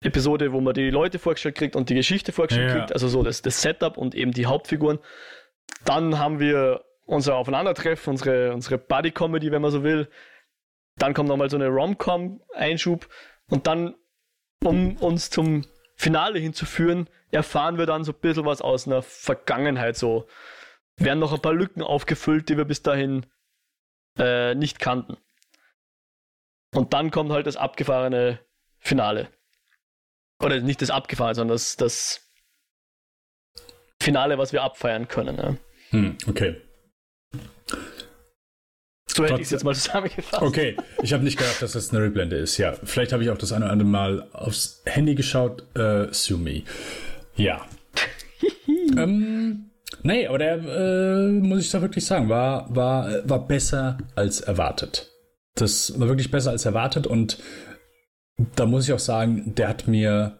Episode, wo man die Leute vorgestellt kriegt und die Geschichte vorgestellt ja. kriegt, also so das, das Setup und eben die Hauptfiguren. Dann haben wir unser Aufeinandertreffen, unsere, unsere Buddy-Comedy, wenn man so will. Dann kommt nochmal so eine Rom-Com-Einschub und dann, um uns zum Finale hinzuführen, erfahren wir dann so ein bisschen was aus einer Vergangenheit. So werden noch ein paar Lücken aufgefüllt, die wir bis dahin äh, nicht kannten. Und dann kommt halt das abgefahrene Finale. Oder nicht das abgefahrene, sondern das, das Finale, was wir abfeiern können. Ja. Hm, okay. So hätte ich es jetzt mal zusammengefasst. Okay, ich habe nicht gedacht, dass das eine Rückblende ist. Ja, vielleicht habe ich auch das eine oder andere Mal aufs Handy geschaut. Äh, sue me. Ja. (laughs) ähm, nee, aber der, äh, muss ich da wirklich sagen, war, war, war besser als erwartet. Das war wirklich besser als erwartet und da muss ich auch sagen, der hat mir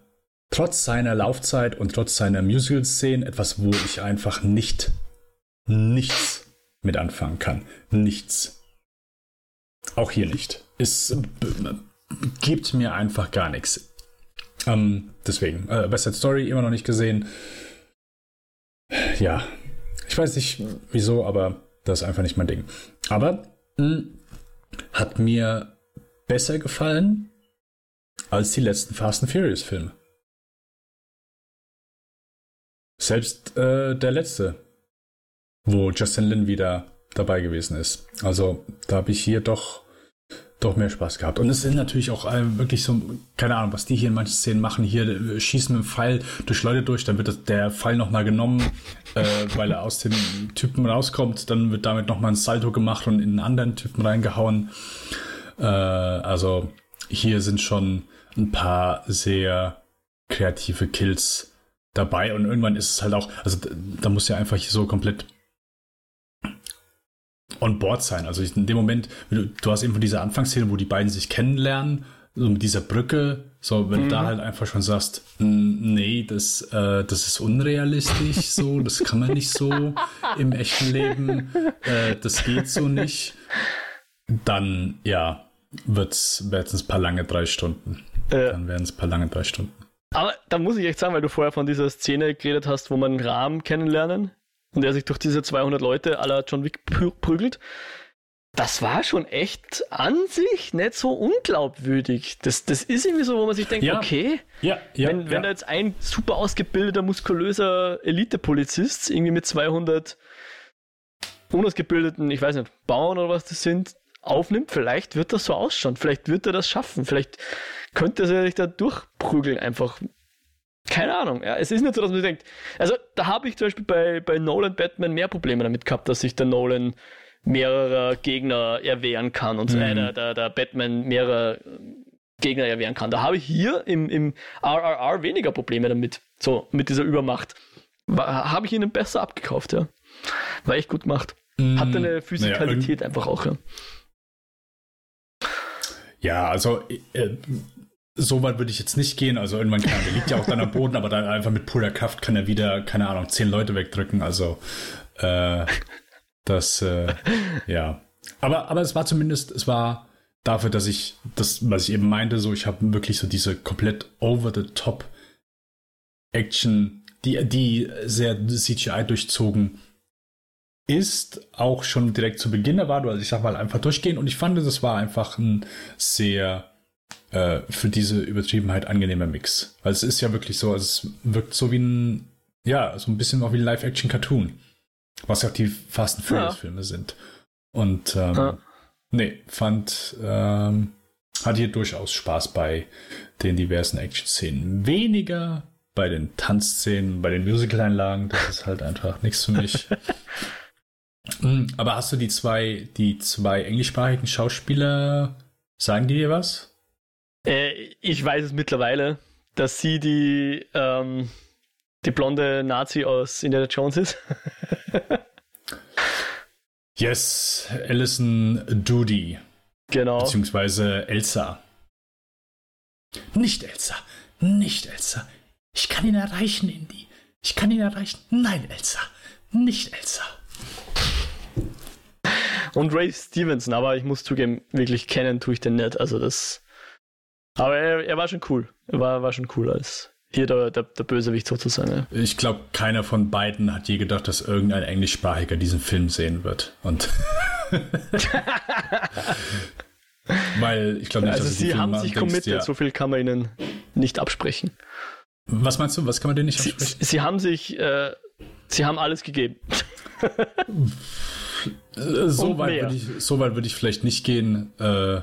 trotz seiner Laufzeit und trotz seiner Musical-Szenen etwas, wo ich einfach nicht, nichts mit anfangen kann. Nichts. Auch hier nicht. Ist gibt mir einfach gar nichts. Ähm, deswegen, äh, Side Story immer noch nicht gesehen. Ja, ich weiß nicht wieso, aber das ist einfach nicht mein Ding. Aber mh, hm, hat mir besser gefallen als die letzten Fast and Furious Filme. Selbst äh, der letzte, wo Justin Lin wieder dabei gewesen ist. Also da habe ich hier doch doch mehr Spaß gehabt. Und es sind natürlich auch äh, wirklich so, keine Ahnung, was die hier in manchen Szenen machen. Hier äh, schießen mit dem Pfeil durch Leute durch, dann wird das, der Pfeil nochmal genommen, äh, weil er aus dem Typen rauskommt. Dann wird damit nochmal ein Salto gemacht und in einen anderen Typen reingehauen. Äh, also hier sind schon ein paar sehr kreative Kills dabei und irgendwann ist es halt auch, also da muss ja einfach so komplett on board sein. Also in dem Moment, du, du hast eben von dieser Anfangsszene, wo die beiden sich kennenlernen, so mit dieser Brücke, so wenn mhm. du da mhm. halt einfach schon sagst, nee, das, äh, das ist unrealistisch, so, das kann man nicht so im echten Leben, äh, das geht so nicht, dann ja, wird's, werden es ein paar lange drei Stunden. Äh. Dann werden es ein paar lange drei Stunden. Aber da muss ich echt sagen, weil du vorher von dieser Szene geredet hast, wo man Rahmen kennenlernen und er sich durch diese 200 Leute aller John Wick prügelt. Das war schon echt an sich nicht so unglaubwürdig. Das, das ist irgendwie so, wo man sich denkt, ja. okay, ja, ja, wenn, wenn da jetzt ein super ausgebildeter, muskulöser Elite-Polizist irgendwie mit 200 unausgebildeten, ich weiß nicht, Bauern oder was das sind, aufnimmt, vielleicht wird das so ausschauen. Vielleicht wird er das schaffen. Vielleicht könnte er sich da durchprügeln einfach. Keine Ahnung. Ja, es ist nicht so, dass man denkt. Also, da habe ich zum Beispiel bei, bei Nolan Batman mehr Probleme damit gehabt, dass sich der Nolan mehrerer Gegner erwehren kann und so mhm. der, der, Batman mehrere Gegner erwehren kann. Da habe ich hier im, im RRR weniger Probleme damit. So, mit dieser Übermacht. Habe ich ihnen besser abgekauft, ja. War echt gut gemacht. Mhm. Hat eine Physikalität naja, einfach auch, ja. Ja, also äh, so weit würde ich jetzt nicht gehen. Also irgendwann kann der liegt ja auch dann am Boden, aber dann einfach mit purer Kraft kann er wieder, keine Ahnung, zehn Leute wegdrücken. Also äh, das, äh, ja. Aber, aber es war zumindest, es war dafür, dass ich das, was ich eben meinte, so ich habe wirklich so diese komplett over the top Action, die, die sehr CGI durchzogen ist, auch schon direkt zu Beginn erwartet, also ich sag mal einfach durchgehen und ich fand, das war einfach ein sehr äh, für diese Übertriebenheit angenehmer Mix. Weil es ist ja wirklich so, also es wirkt so wie ein, ja, so ein bisschen auch wie ein Live-Action-Cartoon. Was ja auch die Fast and Furious-Filme ja. sind. Und ähm, ja. nee, fand, ähm, hat hier durchaus Spaß bei den diversen Action-Szenen. Weniger bei den Tanzszenen, bei den Musical-Einlagen, das ist halt einfach nichts für mich. (laughs) Hm, aber hast du die zwei, die zwei englischsprachigen Schauspieler, sagen die dir was? Äh, ich weiß es mittlerweile, dass sie die, ähm, die blonde Nazi aus Indiana Jones ist. (laughs) yes, Alison Doody. Genau. Beziehungsweise Elsa. Nicht Elsa, nicht Elsa. Ich kann ihn erreichen, Indy. Ich kann ihn erreichen. Nein, Elsa, nicht Elsa. Und Ray Stevenson, aber ich muss zugeben, wirklich kennen tue ich den nicht. Also das. Aber er, er war schon cool. Er war, war schon cool als hier der, der, der Bösewicht sozusagen. Ja. Ich glaube, keiner von beiden hat je gedacht, dass irgendein Englischsprachiger diesen Film sehen wird. Und. (laughs) Weil ich glaube nicht, also dass sie haben sich committed, ja. so viel kann man ihnen nicht absprechen. Was meinst du? Was kann man denen nicht absprechen? Sie, sie haben sich, äh, sie haben alles gegeben. so weit würde ich, so weit würde ich vielleicht nicht gehen. Äh,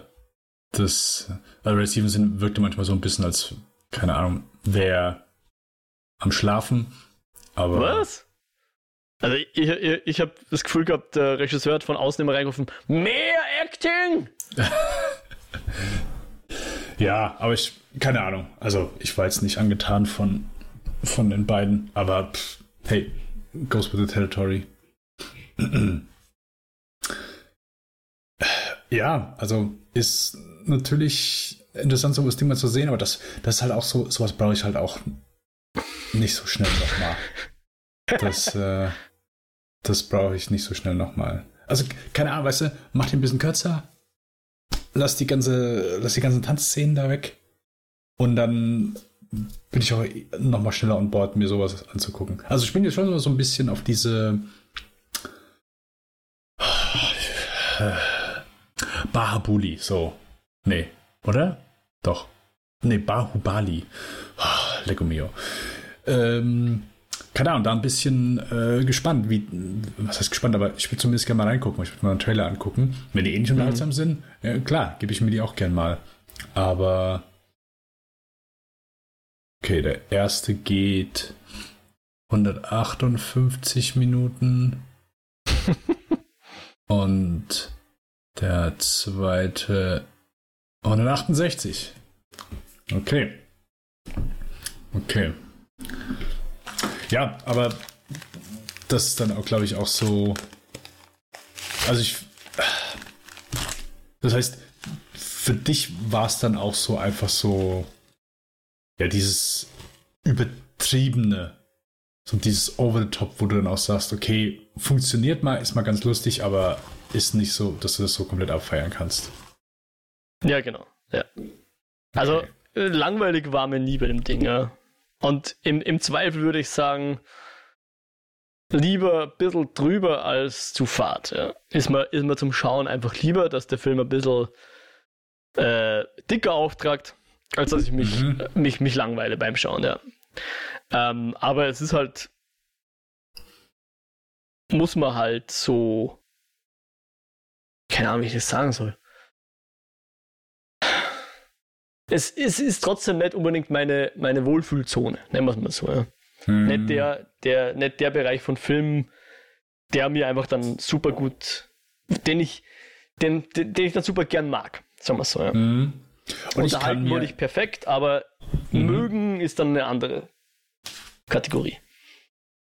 das, also Ray Stevenson wirkte manchmal so ein bisschen als, keine Ahnung, wer am Schlafen. Aber. Was? Also ich, ich, ich habe das Gefühl gehabt, der Regisseur hat von außen immer reingerufen, mehr Acting! (laughs) ja, aber ich, keine Ahnung. Also ich war jetzt nicht angetan von, von den beiden, aber pff, hey, goes with the territory. (clears throat) Ja, also ist natürlich interessant, so das Ding mal zu sehen, aber das, das ist halt auch so, sowas brauche ich halt auch nicht so schnell nochmal. Das, (laughs) äh, das brauche ich nicht so schnell nochmal. Also, keine Ahnung, weißt du, mach den ein bisschen kürzer, lass die ganze, lass die ganzen Tanzszenen da weg. Und dann bin ich auch noch mal schneller an Bord, mir sowas anzugucken. Also ich bin jetzt schon so ein bisschen auf diese (sighs) Bahabuli, so. Nee, oder? Doch. Nee, Bahubali. Oh, Lecco mio. Ähm, keine Ahnung, da ein bisschen äh, gespannt, wie, was heißt gespannt, aber ich würde zumindest gerne mal reingucken, ich würde mal einen Trailer angucken. Wenn die ähnlich mhm. unterhaltsam sind, ja, klar, gebe ich mir die auch gern mal. Aber okay, der erste geht 158 Minuten (laughs) und der zweite 168. Okay. Okay. Ja, aber das ist dann auch, glaube ich, auch so. Also ich. Das heißt, für dich war es dann auch so einfach so. Ja, dieses übertriebene. So dieses Over the Top, wo du dann auch sagst, okay, funktioniert mal, ist mal ganz lustig, aber ist nicht so, dass du das so komplett abfeiern kannst. Ja, genau. Ja. Also, okay. langweilig war mir nie bei dem Ding, ja. Und im, im Zweifel würde ich sagen, lieber ein bisschen drüber als zu fad. Ja. Ist, mir, ist mir zum Schauen einfach lieber, dass der Film ein bisschen äh, dicker auftragt, als dass ich mich, mhm. mich, mich langweile beim Schauen. Ja. Ähm, aber es ist halt, muss man halt so, keine Ahnung, wie ich das sagen soll es, es ist trotzdem nicht unbedingt meine, meine Wohlfühlzone, nennen wir es mal so. Ja. Hm. Nicht, der, der, nicht der Bereich von Filmen, der mir einfach dann super gut, den ich, den, den, den ich dann super gern mag, sagen wir so. Ja. Hm. Und Unterhalten wurde ich perfekt, aber hm. mögen ist dann eine andere Kategorie.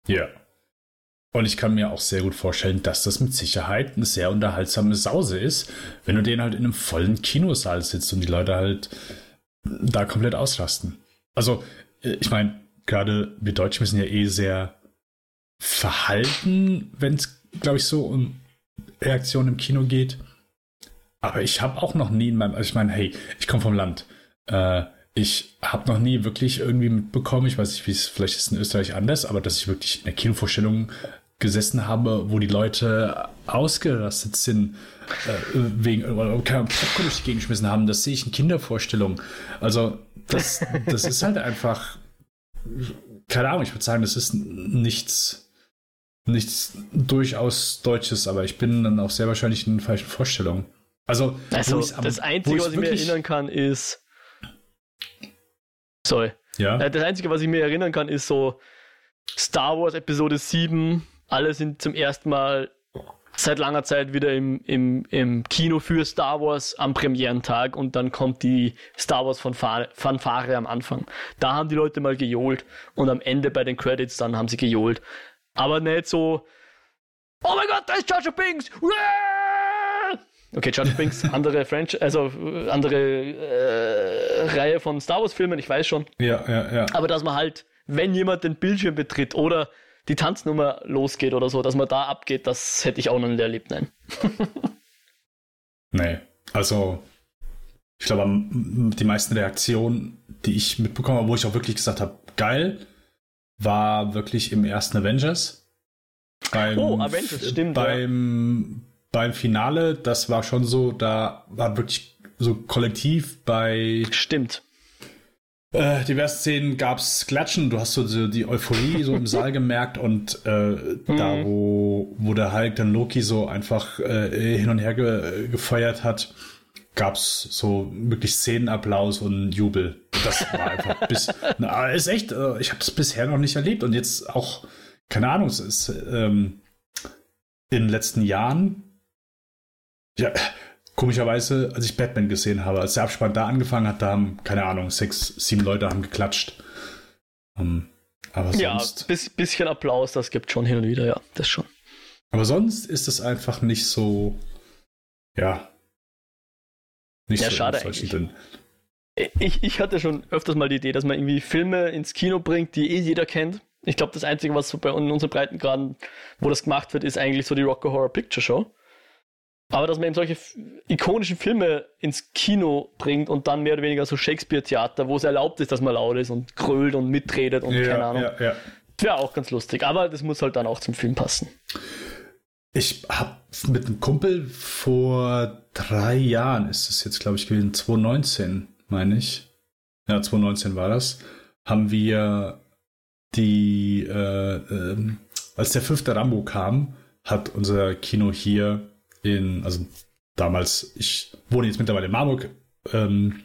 Ja. Und ich kann mir auch sehr gut vorstellen, dass das mit Sicherheit eine sehr unterhaltsame Sause ist, wenn du den halt in einem vollen Kinosaal sitzt und die Leute halt da komplett ausrasten. Also, äh, ich meine, gerade wir Deutschen sind ja eh sehr verhalten, wenn es, glaube ich, so um Reaktionen im Kino geht. Aber ich habe auch noch nie in meinem, also ich meine, hey, ich komme vom Land. Äh, ich habe noch nie wirklich irgendwie mitbekommen, ich weiß nicht, wie es vielleicht ist in Österreich anders, aber dass ich wirklich in der Kinovorstellung gesessen habe, wo die Leute ausgerastet sind wegen oder keine Popcorn durch die Gegend geschmissen haben, das sehe ich in Kindervorstellungen. Also das, das ist halt einfach, keine Ahnung, ich würde sagen, das ist nichts, nichts durchaus Deutsches, aber ich bin dann auch sehr wahrscheinlich in falschen Vorstellungen. Also, also das Einzige, was ich mir erinnern kann, ist. Sorry. Ja. Äh, das Einzige, was ich mir erinnern kann, ist so Star Wars Episode 7. Alle sind zum ersten Mal seit langer Zeit wieder im, im, im Kino für Star Wars am Premierentag und dann kommt die Star Wars Fanfare am Anfang. Da haben die Leute mal gejohlt und am Ende bei den Credits dann haben sie gejohlt. Aber nicht so, oh mein Gott, da ist Jar Jar Binks! Okay, Jar Jar Binks, (laughs) andere French, also andere äh, Reihe von Star Wars Filmen, ich weiß schon. Ja, ja, ja. Aber dass man halt, wenn jemand den Bildschirm betritt oder die Tanznummer losgeht oder so, dass man da abgeht, das hätte ich auch noch nicht erlebt, nein. nee, also ich glaube, die meisten Reaktionen, die ich mitbekommen habe, wo ich auch wirklich gesagt habe, geil, war wirklich im ersten Avengers. Beim, oh, Avengers, stimmt. Beim, ja. beim Finale, das war schon so, da war wirklich so kollektiv bei. Stimmt äh, diverse Szenen gab es Klatschen, du hast so die Euphorie so im Saal gemerkt und äh, mhm. da, wo, wo der Hulk dann Loki so einfach äh, hin und her ge gefeuert hat, gab es so wirklich Szenenapplaus und Jubel. Das war einfach (laughs) bis, na, ist echt, äh, ich habe das bisher noch nicht erlebt und jetzt auch, keine Ahnung, es ist ähm, in den letzten Jahren, ja, komischerweise, als ich Batman gesehen habe, als der Abspann da angefangen hat, da haben, keine Ahnung, sechs, sieben Leute haben geklatscht. Um, ähm, aber sonst. Ja, bis, bisschen Applaus, das gibt schon hin und wieder, ja, das schon. Aber sonst ist es einfach nicht so, ja. Nicht ja, so schade eigentlich. Ich, ich hatte schon öfters mal die Idee, dass man irgendwie Filme ins Kino bringt, die eh jeder kennt. Ich glaube, das Einzige, was so bei in unseren Breitengraden, wo das gemacht wird, ist eigentlich so die Rocker Horror Picture Show. Aber dass man eben solche ikonischen Filme ins Kino bringt und dann mehr oder weniger so Shakespeare-Theater, wo es erlaubt ist, dass man laut ist und grölt und mitredet und ja, keine Ahnung. Ja, ja. Wäre auch ganz lustig. Aber das muss halt dann auch zum Film passen. Ich habe mit einem Kumpel vor drei Jahren, ist es jetzt, glaube ich, gewesen, 2019, meine ich. Ja, 2019 war das. Haben wir die, äh, äh, als der fünfte Rambo kam, hat unser Kino hier in, also damals, ich wohne jetzt mittlerweile in Marburg, ähm,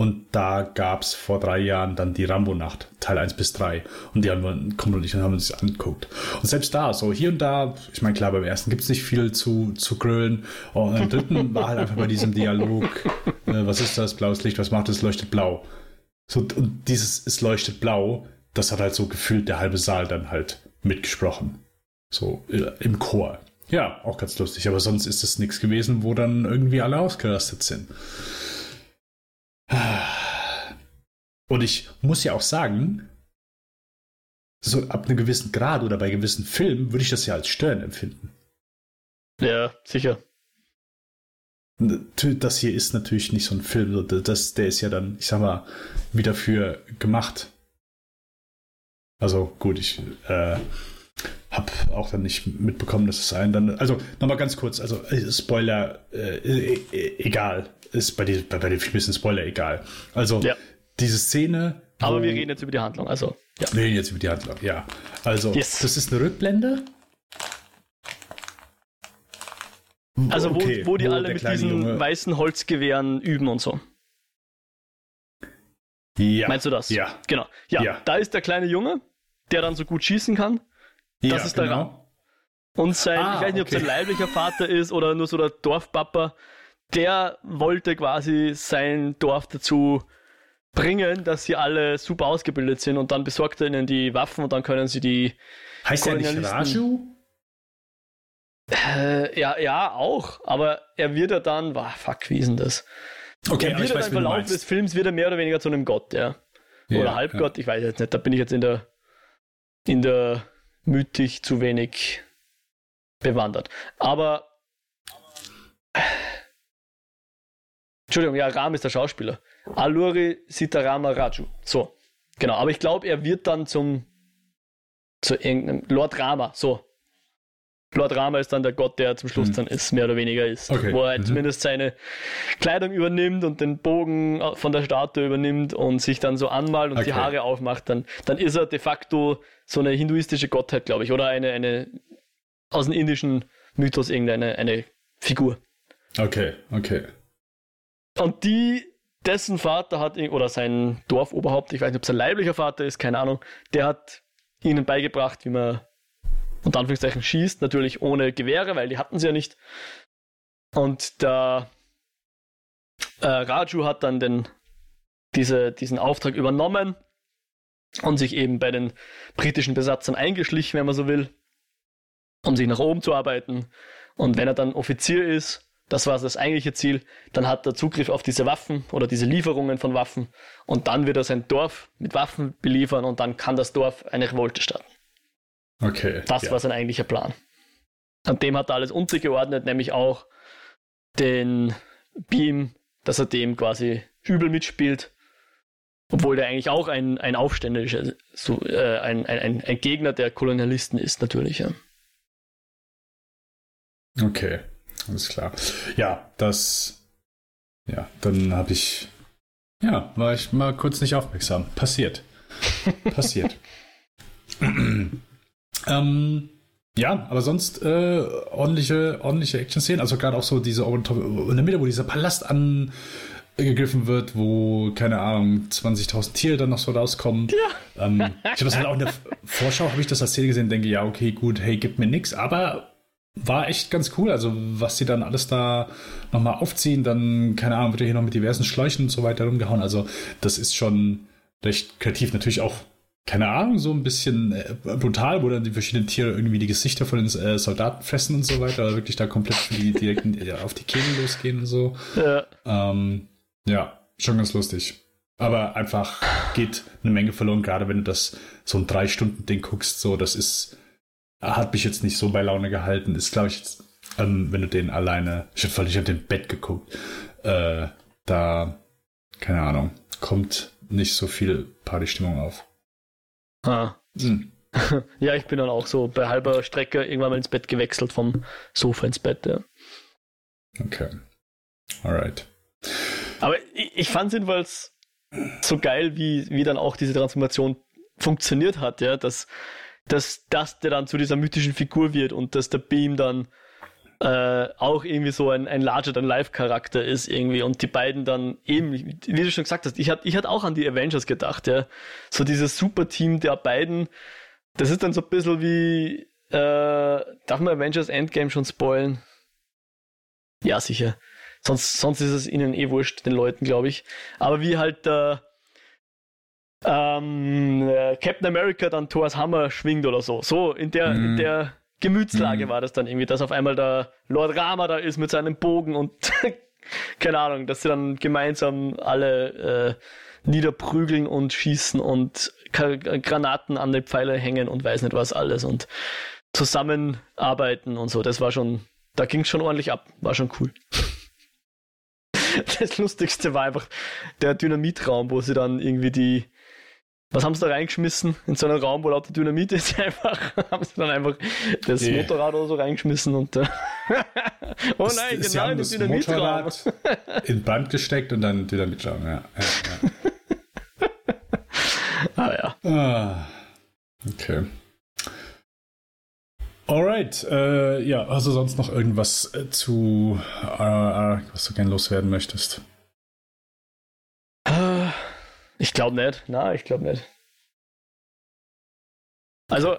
und da gab es vor drei Jahren dann die Rambo-Nacht, Teil 1 bis 3. Und die haben wir, kommen und ich haben uns angeguckt. Und selbst da, so hier und da, ich meine, klar, beim ersten gibt es nicht viel zu, zu grölen. Und beim dritten war halt einfach bei diesem Dialog, äh, was ist das, blaues Licht, was macht es, leuchtet blau. So, und dieses, es leuchtet blau, das hat halt so gefühlt der halbe Saal dann halt mitgesprochen. So äh, im Chor. Ja, auch ganz lustig, aber sonst ist das nichts gewesen, wo dann irgendwie alle ausgerastet sind. Und ich muss ja auch sagen, so ab einem gewissen Grad oder bei gewissen Filmen würde ich das ja als störend empfinden. Ja, sicher. Das hier ist natürlich nicht so ein Film, das, der ist ja dann, ich sag mal, wieder für gemacht. Also gut, ich äh, habe auch dann nicht mitbekommen, dass es einen dann. Also nochmal ganz kurz, also äh, Spoiler, äh, äh, egal. Ist bei, die, bei, bei dem Film ist ein Spoiler egal. Also ja. diese Szene. Aber wir reden jetzt über die Handlung, also. Ja. Wir reden jetzt über die Handlung, ja. Also, yes. das ist eine Rückblende. Also, wo, okay, wo die wo alle mit diesen Junge... weißen Holzgewehren üben und so. Ja. Meinst du das? Ja. Genau. Ja, ja, da ist der kleine Junge, der dann so gut schießen kann. Das ja, ist der genau. Ram. Und sein, ah, ich weiß nicht, okay. ob sein leiblicher Vater ist oder nur so der Dorfpapa, der wollte quasi sein Dorf dazu bringen, dass sie alle super ausgebildet sind und dann besorgt er ihnen die Waffen und dann können sie die. Heißt er nicht Raju? Äh, ja, ja, auch. Aber er wird ja dann, wow, fuck, wie ist denn das? Okay, er wird dann im Verlauf des Films wieder mehr oder weniger zu einem Gott, ja. Oder ja, Halbgott, ja. ich weiß jetzt nicht, da bin ich jetzt in der in der Mythik zu wenig bewandert. Aber Entschuldigung, ja, Ram ist der Schauspieler. Aluri Sitarama Raju. So, genau. Aber ich glaube, er wird dann zum zu irgendeinem Lord Rama. So. Lord Rama ist dann der Gott, der zum Schluss mhm. dann ist, mehr oder weniger ist. Okay. Wo er halt mhm. zumindest seine Kleidung übernimmt und den Bogen von der Statue übernimmt und sich dann so anmalt und okay. die Haare aufmacht, dann, dann ist er de facto so eine hinduistische Gottheit, glaube ich. Oder eine, eine aus dem indischen Mythos irgendeine eine Figur. Okay, okay. Und die, dessen Vater hat, oder sein Dorfoberhaupt, ich weiß nicht, ob sein leiblicher Vater ist, keine Ahnung, der hat ihnen beigebracht, wie man unter Anführungszeichen schießt, natürlich ohne Gewehre, weil die hatten sie ja nicht. Und der äh, Raju hat dann den, diese, diesen Auftrag übernommen und sich eben bei den britischen Besatzern eingeschlichen, wenn man so will, um sich nach oben zu arbeiten. Und wenn er dann Offizier ist, das war das eigentliche Ziel. Dann hat er Zugriff auf diese Waffen oder diese Lieferungen von Waffen und dann wird er sein Dorf mit Waffen beliefern und dann kann das Dorf eine Revolte starten. Okay. Das ja. war sein eigentlicher Plan. Und dem hat er alles untergeordnet, nämlich auch den Beam, dass er dem quasi übel mitspielt. Obwohl der eigentlich auch ein, ein Aufständischer, so, äh, ein, ein, ein Gegner der Kolonialisten ist, natürlich. Ja. Okay. Alles klar. Ja, das. Ja, dann habe ich. Ja, war ich mal kurz nicht aufmerksam. Passiert. Passiert. (laughs) ähm, ja, aber sonst äh, ordentliche, ordentliche Action-Szenen. Also gerade auch so diese in der Mitte, wo dieser Palast angegriffen wird, wo, keine Ahnung, 20.000 Tiere dann noch so rauskommen. Ja. Ähm, ich habe das halt auch in der Vorschau, habe ich das als Szene gesehen, denke, ja, okay, gut, hey, gibt mir nichts, aber war echt ganz cool. Also, was sie dann alles da nochmal aufziehen, dann, keine Ahnung, wird ja hier noch mit diversen Schläuchen und so weiter rumgehauen. Also, das ist schon recht kreativ. Natürlich auch, keine Ahnung, so ein bisschen äh, brutal, wo dann die verschiedenen Tiere irgendwie die Gesichter von den äh, Soldaten fressen und so weiter, oder wirklich da komplett die, direkt (laughs) auf die Kehle losgehen und so. Ja. Ähm, ja, schon ganz lustig. Aber einfach geht eine Menge verloren, gerade wenn du das so ein drei Stunden Ding guckst. So, das ist hat mich jetzt nicht so bei Laune gehalten. Ist, glaube ich, jetzt ähm, wenn du den alleine, ich habe ich hab den Bett geguckt, äh, da, keine Ahnung, kommt nicht so viel Partystimmung auf. Ah. Hm. (laughs) ja, ich bin dann auch so bei halber Strecke irgendwann mal ins Bett gewechselt vom Sofa ins Bett, ja. Okay. Alright. Aber ich, ich fand es jedenfalls so geil, wie, wie dann auch diese Transformation funktioniert hat, ja, dass, dass, dass der dann zu dieser mythischen Figur wird und dass der Beam dann äh, auch irgendwie so ein, ein Larger-than-Life-Charakter ist irgendwie und die beiden dann eben, wie du schon gesagt hast, ich hatte ich hatte auch an die Avengers gedacht, ja. So dieses Super-Team der beiden, das ist dann so ein bisschen wie, äh, darf man Avengers Endgame schon spoilen? Ja, sicher. Sonst, sonst ist es ihnen eh wurscht, den Leuten, glaube ich. Aber wie halt der ähm, äh, Captain America dann Thors Hammer schwingt oder so. So, in der, mm. in der Gemütslage mm. war das dann irgendwie, dass auf einmal der Lord Rama da ist mit seinem Bogen und (laughs) keine Ahnung, dass sie dann gemeinsam alle äh, niederprügeln und schießen und Granaten an den Pfeiler hängen und weiß nicht was alles und zusammenarbeiten und so. Das war schon, da ging es schon ordentlich ab. War schon cool. (laughs) das Lustigste war einfach der Dynamitraum, wo sie dann irgendwie die, was haben sie da reingeschmissen? In so einen Raum, wo lauter Dynamit ist, (laughs) einfach, haben sie dann einfach das nee. Motorrad oder so reingeschmissen und, äh, (laughs) oh nein, das, genau, in den Dynamitraum. (laughs) in Band gesteckt und dann Dynamitraum, ja. ja, ja. ah, ja. Ah, okay. Alright, äh, ja, hast du sonst noch irgendwas äh, zu RRR, was du gerne loswerden möchtest? Ich glaube nicht. Na, ich glaube nicht. Also,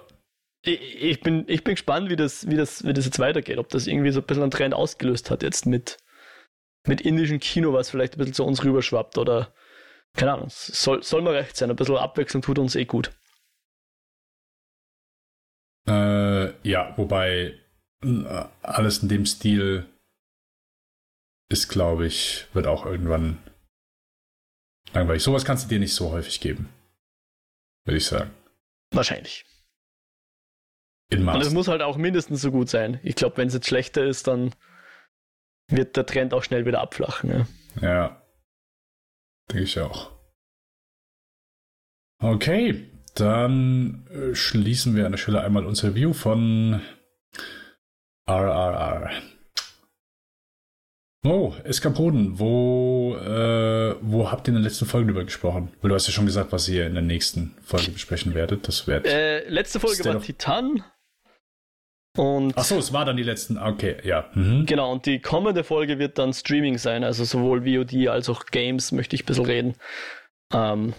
ich, ich, bin, ich bin gespannt, wie das, wie, das, wie das jetzt weitergeht. Ob das irgendwie so ein bisschen einen Trend ausgelöst hat jetzt mit, mit indischem Kino, was vielleicht ein bisschen zu uns rüberschwappt oder keine Ahnung. Soll, soll mal recht sein. Ein bisschen Abwechslung tut uns eh gut. Äh, ja, wobei äh, alles in dem Stil ist, glaube ich, wird auch irgendwann langweilig. Sowas kannst du dir nicht so häufig geben. Würde ich sagen. Wahrscheinlich. In. Und es muss halt auch mindestens so gut sein. Ich glaube, wenn es jetzt schlechter ist, dann wird der Trend auch schnell wieder abflachen. Ja, ja. denke ich auch. Okay, dann äh, schließen wir an der Stelle einmal unser Review von RRR. Oh, Eskapoden, wo, äh, wo habt ihr in der letzten Folge drüber gesprochen? Weil du hast ja schon gesagt, was ihr in der nächsten Folge besprechen werdet. Das wird. Äh, letzte Folge war Titan. Und Ach so, es war dann die letzten. Okay, ja. Mhm. Genau, und die kommende Folge wird dann Streaming sein, also sowohl VOD als auch Games möchte ich ein bisschen reden. Ähm,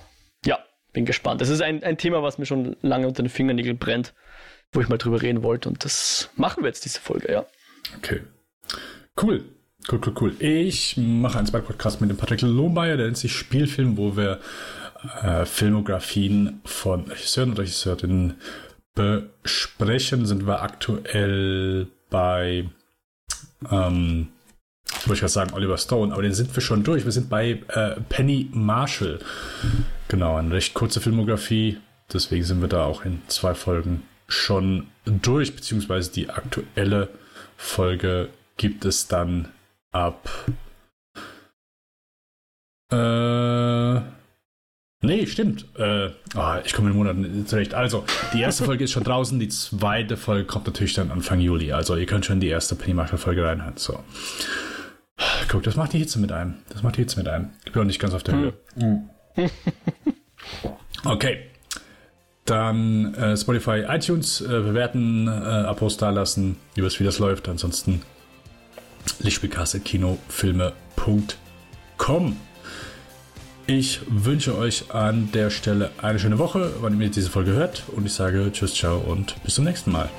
bin gespannt. Das ist ein, ein Thema, was mir schon lange unter den Fingernägeln brennt, wo ich mal drüber reden wollte. Und das machen wir jetzt, diese Folge, ja. Okay. Cool. Cool, cool, cool. Ich mache einen zweiten Podcast mit dem Patrick Lohmeier, der nennt sich Spielfilm, wo wir äh, Filmografien von Regisseuren und Regisseurinnen besprechen. Sind wir aktuell bei ähm, wollte ich gerade sagen, Oliver Stone, aber den sind wir schon durch. Wir sind bei äh, Penny Marshall. Genau, eine recht kurze Filmografie. Deswegen sind wir da auch in zwei Folgen schon durch, beziehungsweise die aktuelle Folge gibt es dann ab. Äh. Nee, stimmt. Äh, oh, ich komme in Monaten zurecht. Also, die erste Folge ist schon draußen, die zweite Folge kommt natürlich dann Anfang Juli. Also, ihr könnt schon die erste Penny Marshall Folge reinhören. So. Guck, das macht die Hitze mit einem. Das macht die Hitze mit einem. Ich bin auch nicht ganz auf der Höhe. Hm. okay. Dann äh, Spotify, iTunes äh, bewerten, äh, Abos da lassen, wie das läuft. Ansonsten lichtspielkasse.kinofilme.com. Ich wünsche euch an der Stelle eine schöne Woche, wann ihr diese Folge hört. Und ich sage Tschüss, ciao und bis zum nächsten Mal.